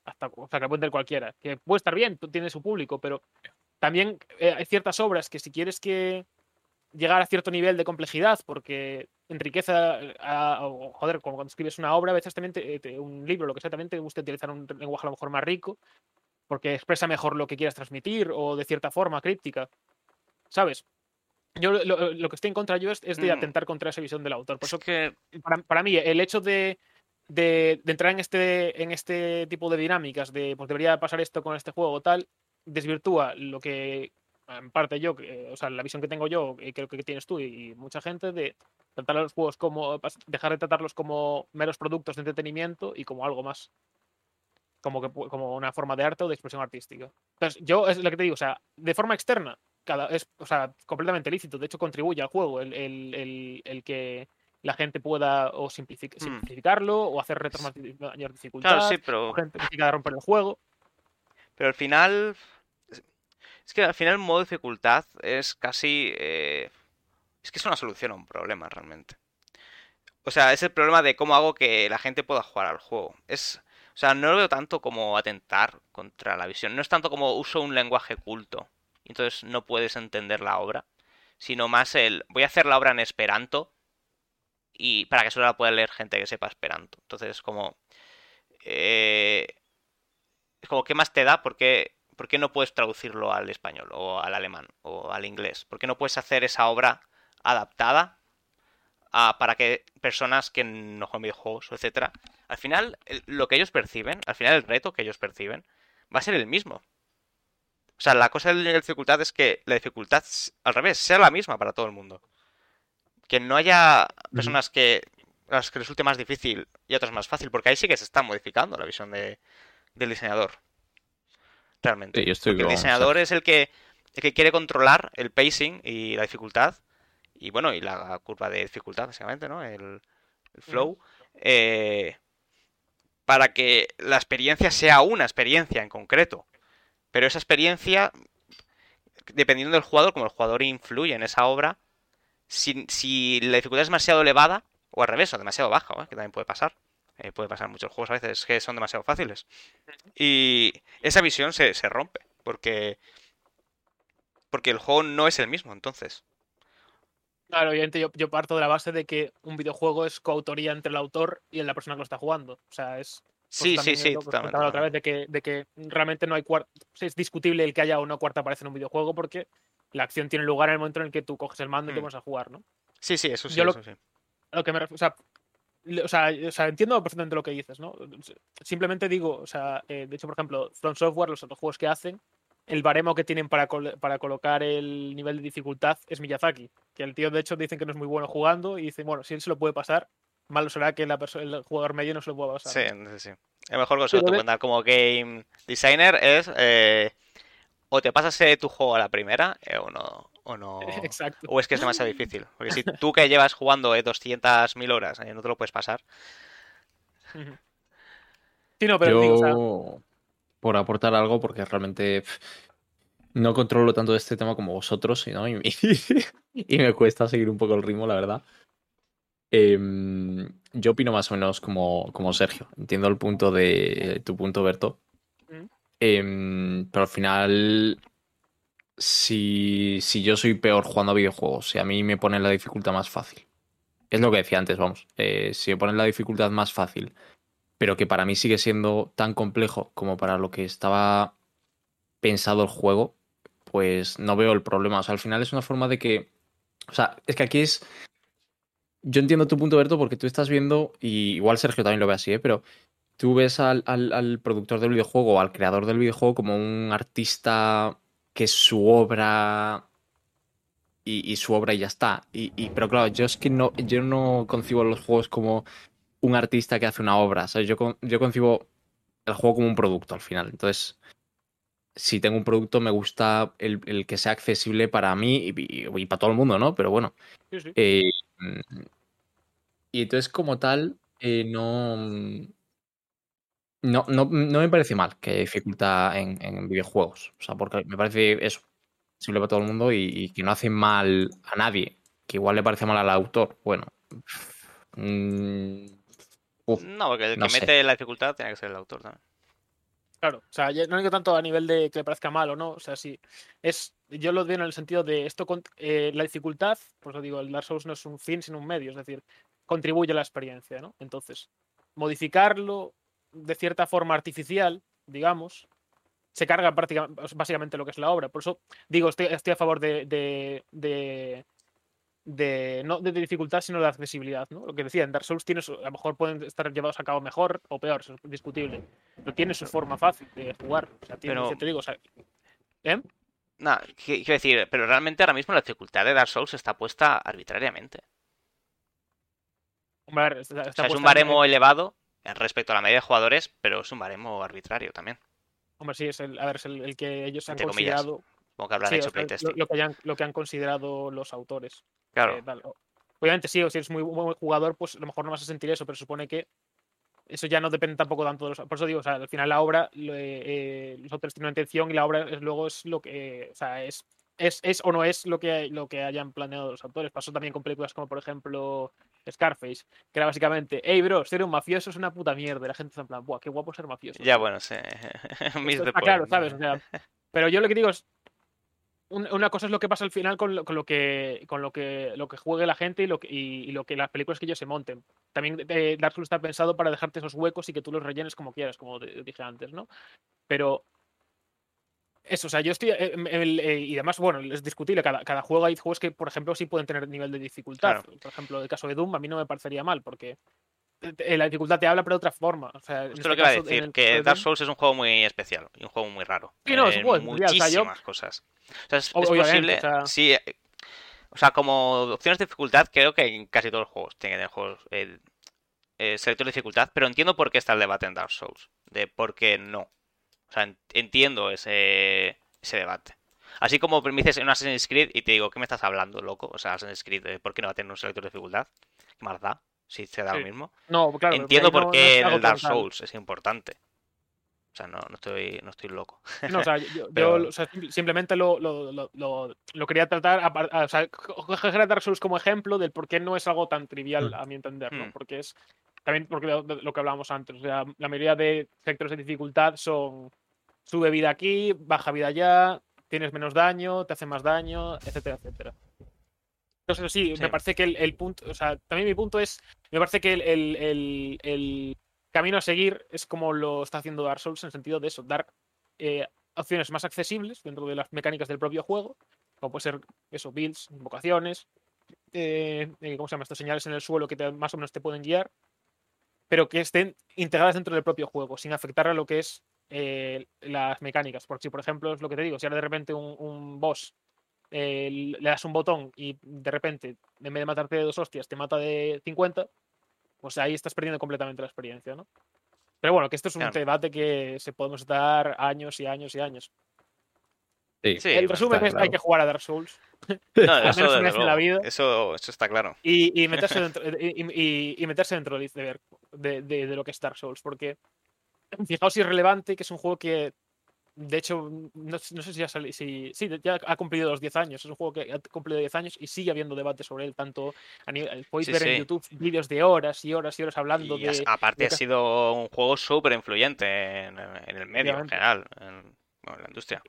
hasta. O sea, que lo puede entender cualquiera. Que puede estar bien, tú tienes su público, pero también eh, hay ciertas obras que si quieres que llegar a cierto nivel de complejidad, porque enriquece a, joder, como cuando escribes una obra, a veces también te- un libro, lo que sea, también te gusta utilizar un lenguaje a lo mejor más rico, porque expresa mejor lo que quieras transmitir o de cierta forma críptica. ¿Sabes? Yo lo, que estoy en contra yo es, es de Mm. atentar contra esa visión del autor. Por Es eso que para, para mí, el hecho de, de- de entrar en este, en este tipo de dinámicas, de pues debería pasar esto con este juego, tal, desvirtúa lo que, en parte yo, que- o sea, la visión que tengo yo, y creo que tienes tú y, y mucha gente, de tratar a los juegos como, dejar de tratarlos como meros productos de entretenimiento y como algo más. Como, que, como una forma de arte o de expresión artística. Entonces, yo es lo que te digo, o sea, de forma externa, cada, es o sea, completamente lícito, de hecho contribuye al juego el, el- el- el que la gente pueda o simplific- Mm. simplificarlo o hacer retos más mayor dificultad, Claro, sí, pero, o gente que quiera romper el juego. pero al final. es- que al final el modo dificultad es casi. eh, es que es una solución a un problema realmente. O sea, es el problema de cómo hago que la gente pueda jugar al juego. Es. O sea, no lo veo tanto como atentar contra la visión. No es tanto como uso un lenguaje culto. Entonces no puedes entender la obra. Sino más el. Voy a hacer la obra en Esperanto. Y para que solo la pueda leer gente que sepa Esperanto. Entonces, como. eh, es como, ¿qué más te da? ¿Por qué, por qué no puedes traducirlo al español o al alemán o al inglés? ¿Por qué no puedes hacer esa obra adaptada a- para que personas que no juegan videojuegos, etcétera, al final lo que ellos perciben, al final el reto que ellos perciben va a ser el mismo. O sea, la cosa de la dificultad es que la dificultad, al revés, sea la misma para todo el mundo. Que no haya personas que a las que resulte más difícil y otras más fácil, porque ahí sí que se está modificando la visión de, del diseñador. Realmente. Sí, yo estoy Porque el diseñador es el que, el que quiere controlar el pacing y la dificultad. Y bueno, y la curva de dificultad, básicamente, ¿no? El, el flow. eh, para que la experiencia sea una experiencia en concreto. Pero esa experiencia, dependiendo del jugador, como el jugador influye en esa obra, si, si la dificultad es demasiado elevada, o al revés, o demasiado baja, ¿eh? que también puede pasar. eh, puede pasar en muchos juegos a veces que son demasiado fáciles. Y esa visión se, se rompe, porque, porque el juego no es el mismo, entonces. Claro, obviamente yo, yo parto de la base de que un videojuego es coautoría entre el autor y la persona que lo está jugando. O sea, es. Sí, sí, sí, totalmente. otra vez de que, de que realmente no hay cuarta. Es discutible el que haya o no cuarta pared en un videojuego porque la acción tiene lugar en el momento en el que tú coges el mando y te Mm. pones a jugar, ¿no? Sí, sí, eso sí, Yo lo- eso sí. lo que me o sea, o sea, o sea, entiendo perfectamente lo que dices, ¿no? Simplemente digo, o sea, eh, de hecho, por ejemplo, From Software, los otros juegos que hacen, el baremo que tienen para, col- para colocar el nivel de dificultad es Miyazaki. Que el tío, de hecho, dicen que no es muy bueno jugando y dicen, bueno, si él se lo puede pasar, malo será que la el jugador medio no se lo pueda pasar. Sí, ¿no? sí, sí. El mejor consejo que dar como game designer es eh, o te pasas eh, tu juego a la primera eh, o no. O no. Exacto. O es que es demasiado difícil. Porque si tú que llevas jugando eh, 200.000 horas eh, no te lo puedes pasar. Sí, no, pero digo, o sea, Yo, por aportar algo, porque realmente no controlo tanto este tema como vosotros, ¿no? y, y me cuesta seguir un poco el ritmo, la verdad. Em, yo opino más o menos como, como Sergio. Entiendo el punto de tu punto, Berto. Em, pero al final, si, si yo soy peor jugando a videojuegos, si a mí me ponen la dificultad más fácil, es lo que decía antes, vamos. eh, si me ponen la dificultad más fácil pero que para mí sigue siendo tan complejo como para lo que estaba pensado el juego, pues no veo el problema. O sea, al final es una forma de que. O sea, es que aquí es. Yo entiendo tu punto, Berto, porque tú estás viendo, y igual Sergio también lo ve así, ¿eh? pero tú ves al, al- al productor del videojuego al creador del videojuego como un artista que es su obra y, y su obra y ya está. Y, y- pero claro, yo es que no, yo no concibo los juegos como un artista que hace una obra. Sea, yo, con- yo concibo el juego como un producto al final. Entonces, si tengo un producto, me gusta el, el que sea accesible para mí y, y- y para todo el mundo, ¿no? Pero bueno. Sí, sí. Eh, mm, y entonces, como tal, eh, no, mm, no, no, no me parece mal que haya dificultad en, en videojuegos. O sea, porque me parece eso, accesible para todo el mundo y, y que no hace mal a nadie. Que igual le parece mal al autor. Bueno. mm, uf, No, porque el no que sé. mete la dificultad tiene que ser el autor también. Claro, o sea, no digo tanto a nivel de que le parezca mal o no, o sea, sí, es, yo lo veo en el sentido de esto, con- eh, la dificultad, pues lo digo, el Dark Souls no es un fin, sino un medio, es decir, contribuye a la experiencia, ¿no? Entonces, modificarlo de cierta forma artificial, digamos, se carga prácticamente, básicamente lo que es la obra. Por eso digo, estoy, estoy a favor de, de, de, de- no de dificultad, sino de accesibilidad, ¿no? Lo que decía, en Dark Souls tienes, a lo mejor pueden estar llevados a cabo mejor o peor, eso es discutible. Pero tiene su forma fácil de jugar. O sea, tiene, Pero- te digo, o sea, ¿eh? Qui- quiero decir, pero realmente ahora mismo la dificultad de Dark Souls está puesta arbitrariamente. Está- está O sea, es un en- baremo elevado respecto a la media de jugadores, pero es un baremo arbitrario también. Hombre, sí, es el, a ver, es el, el que ellos han considerado. Como que habrán sí, o hecho sea, lo, que hayan- lo que han considerado los autores. Claro. Eh, tal. Obviamente sí, o si eres muy buen jugador, pues a lo mejor no vas a sentir eso, pero supone que eso ya no depende tampoco tanto de los... Por eso digo, o sea, al final la obra, eh, eh, los autores tienen una intención y la obra es, luego es lo que... o sea, es, es, es o no es lo que, lo que hayan planeado los autores. Pasó también con películas como, por ejemplo, Scarface, que era básicamente, hey, bro, ser un mafioso es una puta mierda. Y la gente está en plan, buah, qué guapo ser mafioso. Ya, bueno, the está claro. ¿sabes? O sea, pero yo lo que digo es. un- Una cosa es lo que pasa al final con lo, con lo que con lo que lo que juegue la gente y lo que, y, y lo que las películas que ellos se monten. También eh, Dark Souls está pensado para dejarte esos huecos y que tú los rellenes como quieras, como te- dije antes, ¿no? Pero eso, o sea, yo estoy. eh, el- eh, y además, bueno, es discutible. Cada, cada juego hay juegos que, por ejemplo, sí pueden tener nivel de dificultad. Por ejemplo, el caso de Doom, a mí no me parecería mal, porque eh, la dificultad te habla, pero de otra forma. O sea, en Esto este es lo que iba a decir, que Dark Souls es un juego muy especial y un juego muy raro. Sí, no, es juego especial, o sea, yo- muchísimas cosas. O sea, es, posible, o sea- sí, o sea, como opciones de dificultad, creo que en casi todos los juegos tienen juegos eh, eh, selector de dificultad, pero entiendo por qué está el debate en Dark Souls, de por qué no. O sea, en- entiendo ese, ese debate. Así como me dices en un Assassin's Creed y te digo, ¿qué me estás hablando, loco? O sea, Assassin's Creed, eh, ¿por qué no va a tener un selector de dificultad? ¿Qué más da? Si se da Sí. lo mismo. No, claro. Entiendo no- por no qué algo el Dark. Souls es importante. O sea, no, no estoy, no estoy loco. No, o sea, yo, yo, Pero- o sea, sim- simplemente lo, lo, lo, quería tratar, a par- a- o sea, co- coger a Dark Souls como ejemplo del por qué no es algo tan trivial, Mm. a mi entender, ¿no? Mm. Porque es también porque lo, que hablábamos antes, o sea, la mayoría de sectores de dificultad son sube vida aquí, baja vida allá, tienes menos daño, te hace más daño, etcétera, etcétera. Entonces, sí, Sí. me parece que el, el punto, o sea, también mi punto es, me parece que el, el- el- camino a seguir es como lo está haciendo Dark Souls en el sentido de eso, dar eh, opciones más accesibles dentro de las mecánicas del propio juego, como puede ser eso, builds, invocaciones, eh, eh, ¿cómo se llama? Estas señales en el suelo que te- más o menos te pueden guiar, pero que estén integradas dentro del propio juego, sin afectar a lo que es eh, las mecánicas. Porque si, por ejemplo, es lo que te digo, si ahora de repente un, un boss eh, le das un botón y de repente, en vez de matarte de dos hostias, te mata de 50, pues ahí estás perdiendo completamente la experiencia, ¿no? Pero bueno, que esto es un Claro. debate que se podemos dar años y años y años. Sí. Sí, el resumen es hay claro. que jugar a Dark Souls No, Al eso, menos una vez en la vida. Eso, eso está claro. y, y meterse dentro, y, meterse dentro de, de- de lo que es Dark Souls, porque fijaos si es relevante, que es un juego que de hecho no, sé- no sé si ya sali- si, sí, ya ha cumplido los 10 años, es un juego que ha cumplido 10 años y sigue habiendo debate sobre él, tanto a nivel, podéis Sí, ver en YouTube vídeos de horas y horas y horas hablando de aparte ha sido un juego súper influyente en, en el medio en general, en, bueno, en la industria.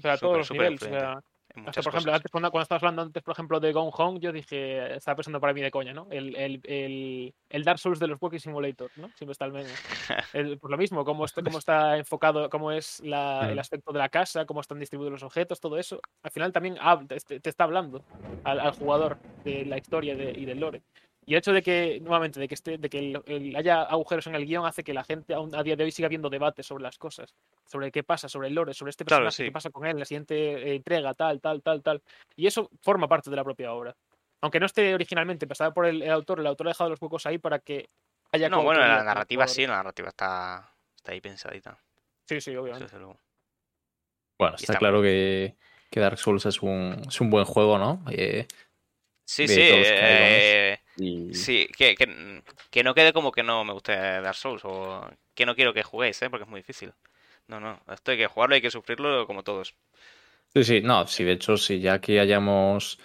Pero a todos los niveles. o sea, Hasta, por ejemplo, antes, cuando, cuando estabas hablando antes, por ejemplo, de Gone Home, yo dije, estaba pensando para mí de coña, ¿no? El, el, el, el Dark Souls de los Walking Simulator, ¿no? Siempre está el. El- por lo mismo, cómo está, cómo está enfocado, cómo es la- el Mm. aspecto de la casa, cómo están distribuidos los objetos, todo eso, al final también te, te está hablando al, al jugador de la historia de- y del lore. Y el hecho de que, nuevamente, de que, esté, de que el- el- haya agujeros en el guion hace que la gente aún a día de hoy siga viendo debates sobre las cosas, sobre qué pasa, sobre el lore, sobre este Claro, personaje, sí. qué pasa con él, en la siguiente eh, entrega, tal, tal, tal, tal. Y eso forma parte de la propia obra. Aunque no esté originalmente pasada por el, el autor, el autor ha dejado los huecos ahí para que haya No, bueno, la narrativa sí, la narrativa está, está ahí pensadita. Sí, sí, eso obviamente. desde luego. Bueno, está está- claro que, que Dark Souls es un, es un buen juego, ¿no? Eh, Sí, sí, eh, y- sí, que, que, que no quede como que no me guste Dark Souls o que no quiero que juguéis, ¿eh? porque es muy difícil. No, no, esto hay que jugarlo, hay que sufrirlo como todos. Sí, sí, no, sí, de hecho, sí, ya que hayamos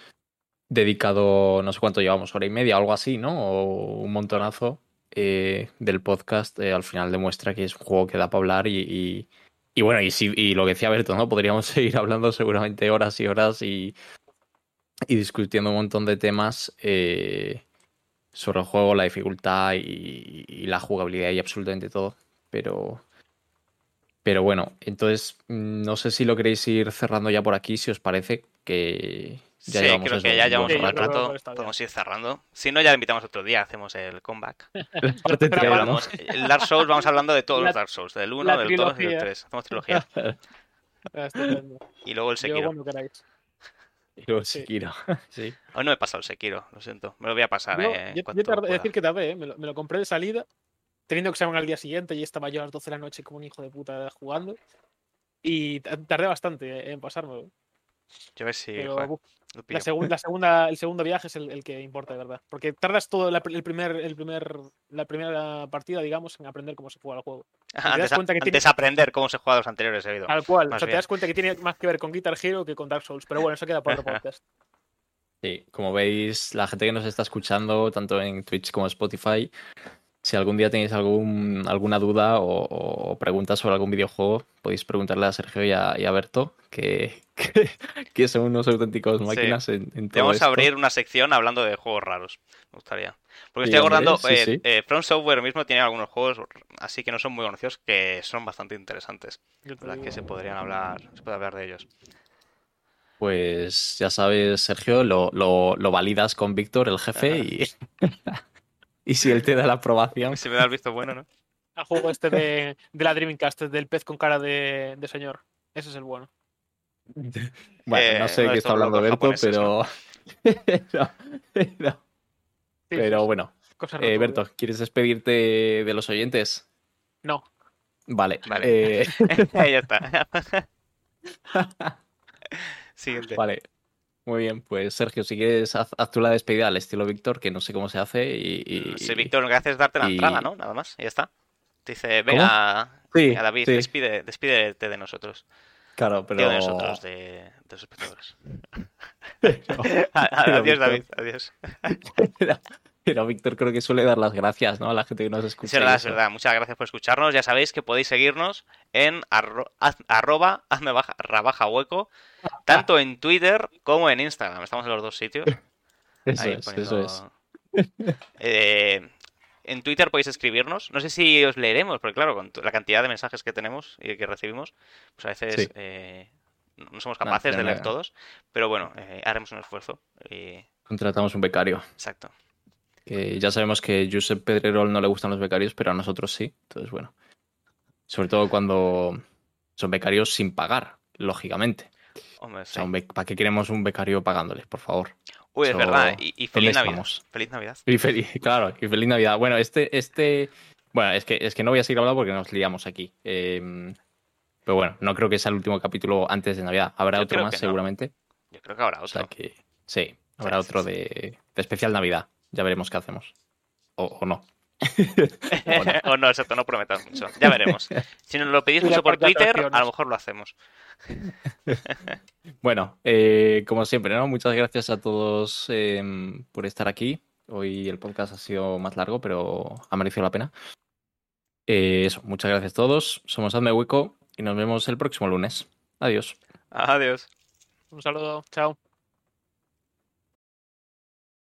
dedicado, no sé cuánto llevamos, hora y media o algo así, ¿no? O un montonazo eh, del podcast, eh, al final demuestra que es un juego que da para hablar y, y, y bueno, y, sí, y lo que decía Berto, ¿no? Podríamos seguir hablando seguramente horas y horas y, y discutiendo un montón de temas eh, sobre el juego, la dificultad y, y la jugabilidad y absolutamente todo, pero... Pero bueno, entonces mm, no sé si lo queréis ir cerrando ya por aquí, si os parece que ya sí, creo que ya llevamos un yo rato, podemos ir cerrando. Si no, ya le invitamos otro día, hacemos el comeback. La parte Pero tres, ¿no? Hablamos, el Dark Souls, vamos hablando de todos La- los Dark Souls, del 1, la del 2 y del trilogía. 3. Hacemos trilogía. Ah. Y luego el Yo Sekiro. cuando queráis. Y luego Sí. Sekiro. sí. No he pasado el Sekiro, lo siento. Me lo voy a pasar, Yo, eh, yo- yo cuanto tardé- decir que tardé, ¿eh? me, lo, me lo compré de salida, teniendo examen al día siguiente y estaba yo a las 12 de la noche como un hijo de puta jugando. Y ta- tardé bastante en pasármelo. Yo a ver si Pero la, segun- la segunda, el segundo viaje es el, el que importa, de verdad. Porque tardas todo la, el primer, el primer, la primera partida, digamos, en aprender cómo se juega el juego. das Antes, a- cuenta que antes tiene- aprender cómo se juega los anteriores he oído. Tal cual. Más o sea, te das cuenta que tiene más que ver con Guitar Hero que con Dark Souls. Pero bueno, eso queda para otro podcast. Sí, como veis, la gente que nos está escuchando, tanto en Twitch como en Spotify, si algún día tenéis algún, alguna duda o, o preguntas sobre algún videojuego, podéis preguntarle a Sergio y a, y a Berto, que, que, que son unos auténticos Sí. máquinas en, en todo Vamos esto. a abrir una sección hablando de juegos raros. Me gustaría. Porque Sí, estoy acordando, sí, eh, sí. eh, From Software mismo tiene algunos juegos así que no son muy conocidos que son bastante interesantes. ¿verdad? Que se podrían hablar, se puede hablar de ellos. Pues ya sabes, Sergio, lo, lo, lo validas con Víctor, el jefe, y, y si él te da la aprobación, Si me da el visto bueno, ¿no? Al juego este de, de la Dreamcast, del pez con cara de, de señor. Ese es el bueno. bueno, no Eh, sé de de qué está hablando Berto, pero... pero, pero- Sí, pero sí, bueno, eh, no Berto, ¿quieres despedirte de los oyentes? No. Vale, Vale. eh, ya está. Siguiente. vale. Muy bien, pues Sergio, si quieres, haz, haz tú la despedida al estilo Víctor, que no sé cómo se hace y... y- Sí, Víctor, lo que hace es darte la y- entrada, ¿no? Nada más, y ya está. Te dice, venga, Sí, venga, David, sí. despide, despídete de nosotros. Claro, pero... De nosotros, de, de los espectadores. pero- Adiós. David, adiós. pero- Víctor creo que suele dar las gracias, ¿no? A la gente que nos escucha. Es verdad, es eso. verdad. Muchas gracias por escucharnos. Ya sabéis que podéis seguirnos en arro- arroba rabaja hueco, tanto en Twitter como en Instagram. Estamos en los dos sitios. Eso Ahí es, poniendo- eso es. Eh, en Twitter podéis escribirnos. No sé si os leeremos, porque claro, con la cantidad de mensajes que tenemos y que recibimos, pues a veces Sí. eh, no somos capaces de leer todos. Pero bueno, eh, haremos un esfuerzo. Y... Contratamos un becario. Exacto. Que ya sabemos que Josep Pedrerol no le gustan los becarios, pero a nosotros sí. Entonces, bueno. Sobre todo cuando son becarios sin pagar, lógicamente. Hombre, O sea, sí. un bec- ¿para qué queremos un becario pagándoles, por favor? Uy, es verdad. Y, y feliz ¿dónde Navidad. estamos? Feliz Navidad. Y feliz, claro, y feliz Navidad. Bueno, este, este, bueno, es que, es que no voy a seguir hablando porque nos liamos aquí. Eh, pero bueno, no creo que sea el último capítulo antes de Navidad. Habrá Yo otro más no. seguramente. Yo creo que habrá O sea otro. que sí, habrá sí, otro sí. de, de especial Navidad. Ya veremos qué hacemos. O, o no. o no, exacto, no prometas mucho. Ya veremos. Si nos lo pedís mucho por Twitter, a lo mejor lo hacemos. Bueno, eh, como siempre, ¿no? Muchas gracias a todos eh, por estar aquí. Hoy el podcast ha sido más largo, pero ha merecido la pena. Eh, eso, muchas gracias a todos. Somos Hazme Hueco y nos vemos el próximo lunes. Adiós. Adiós. Un saludo. Chao.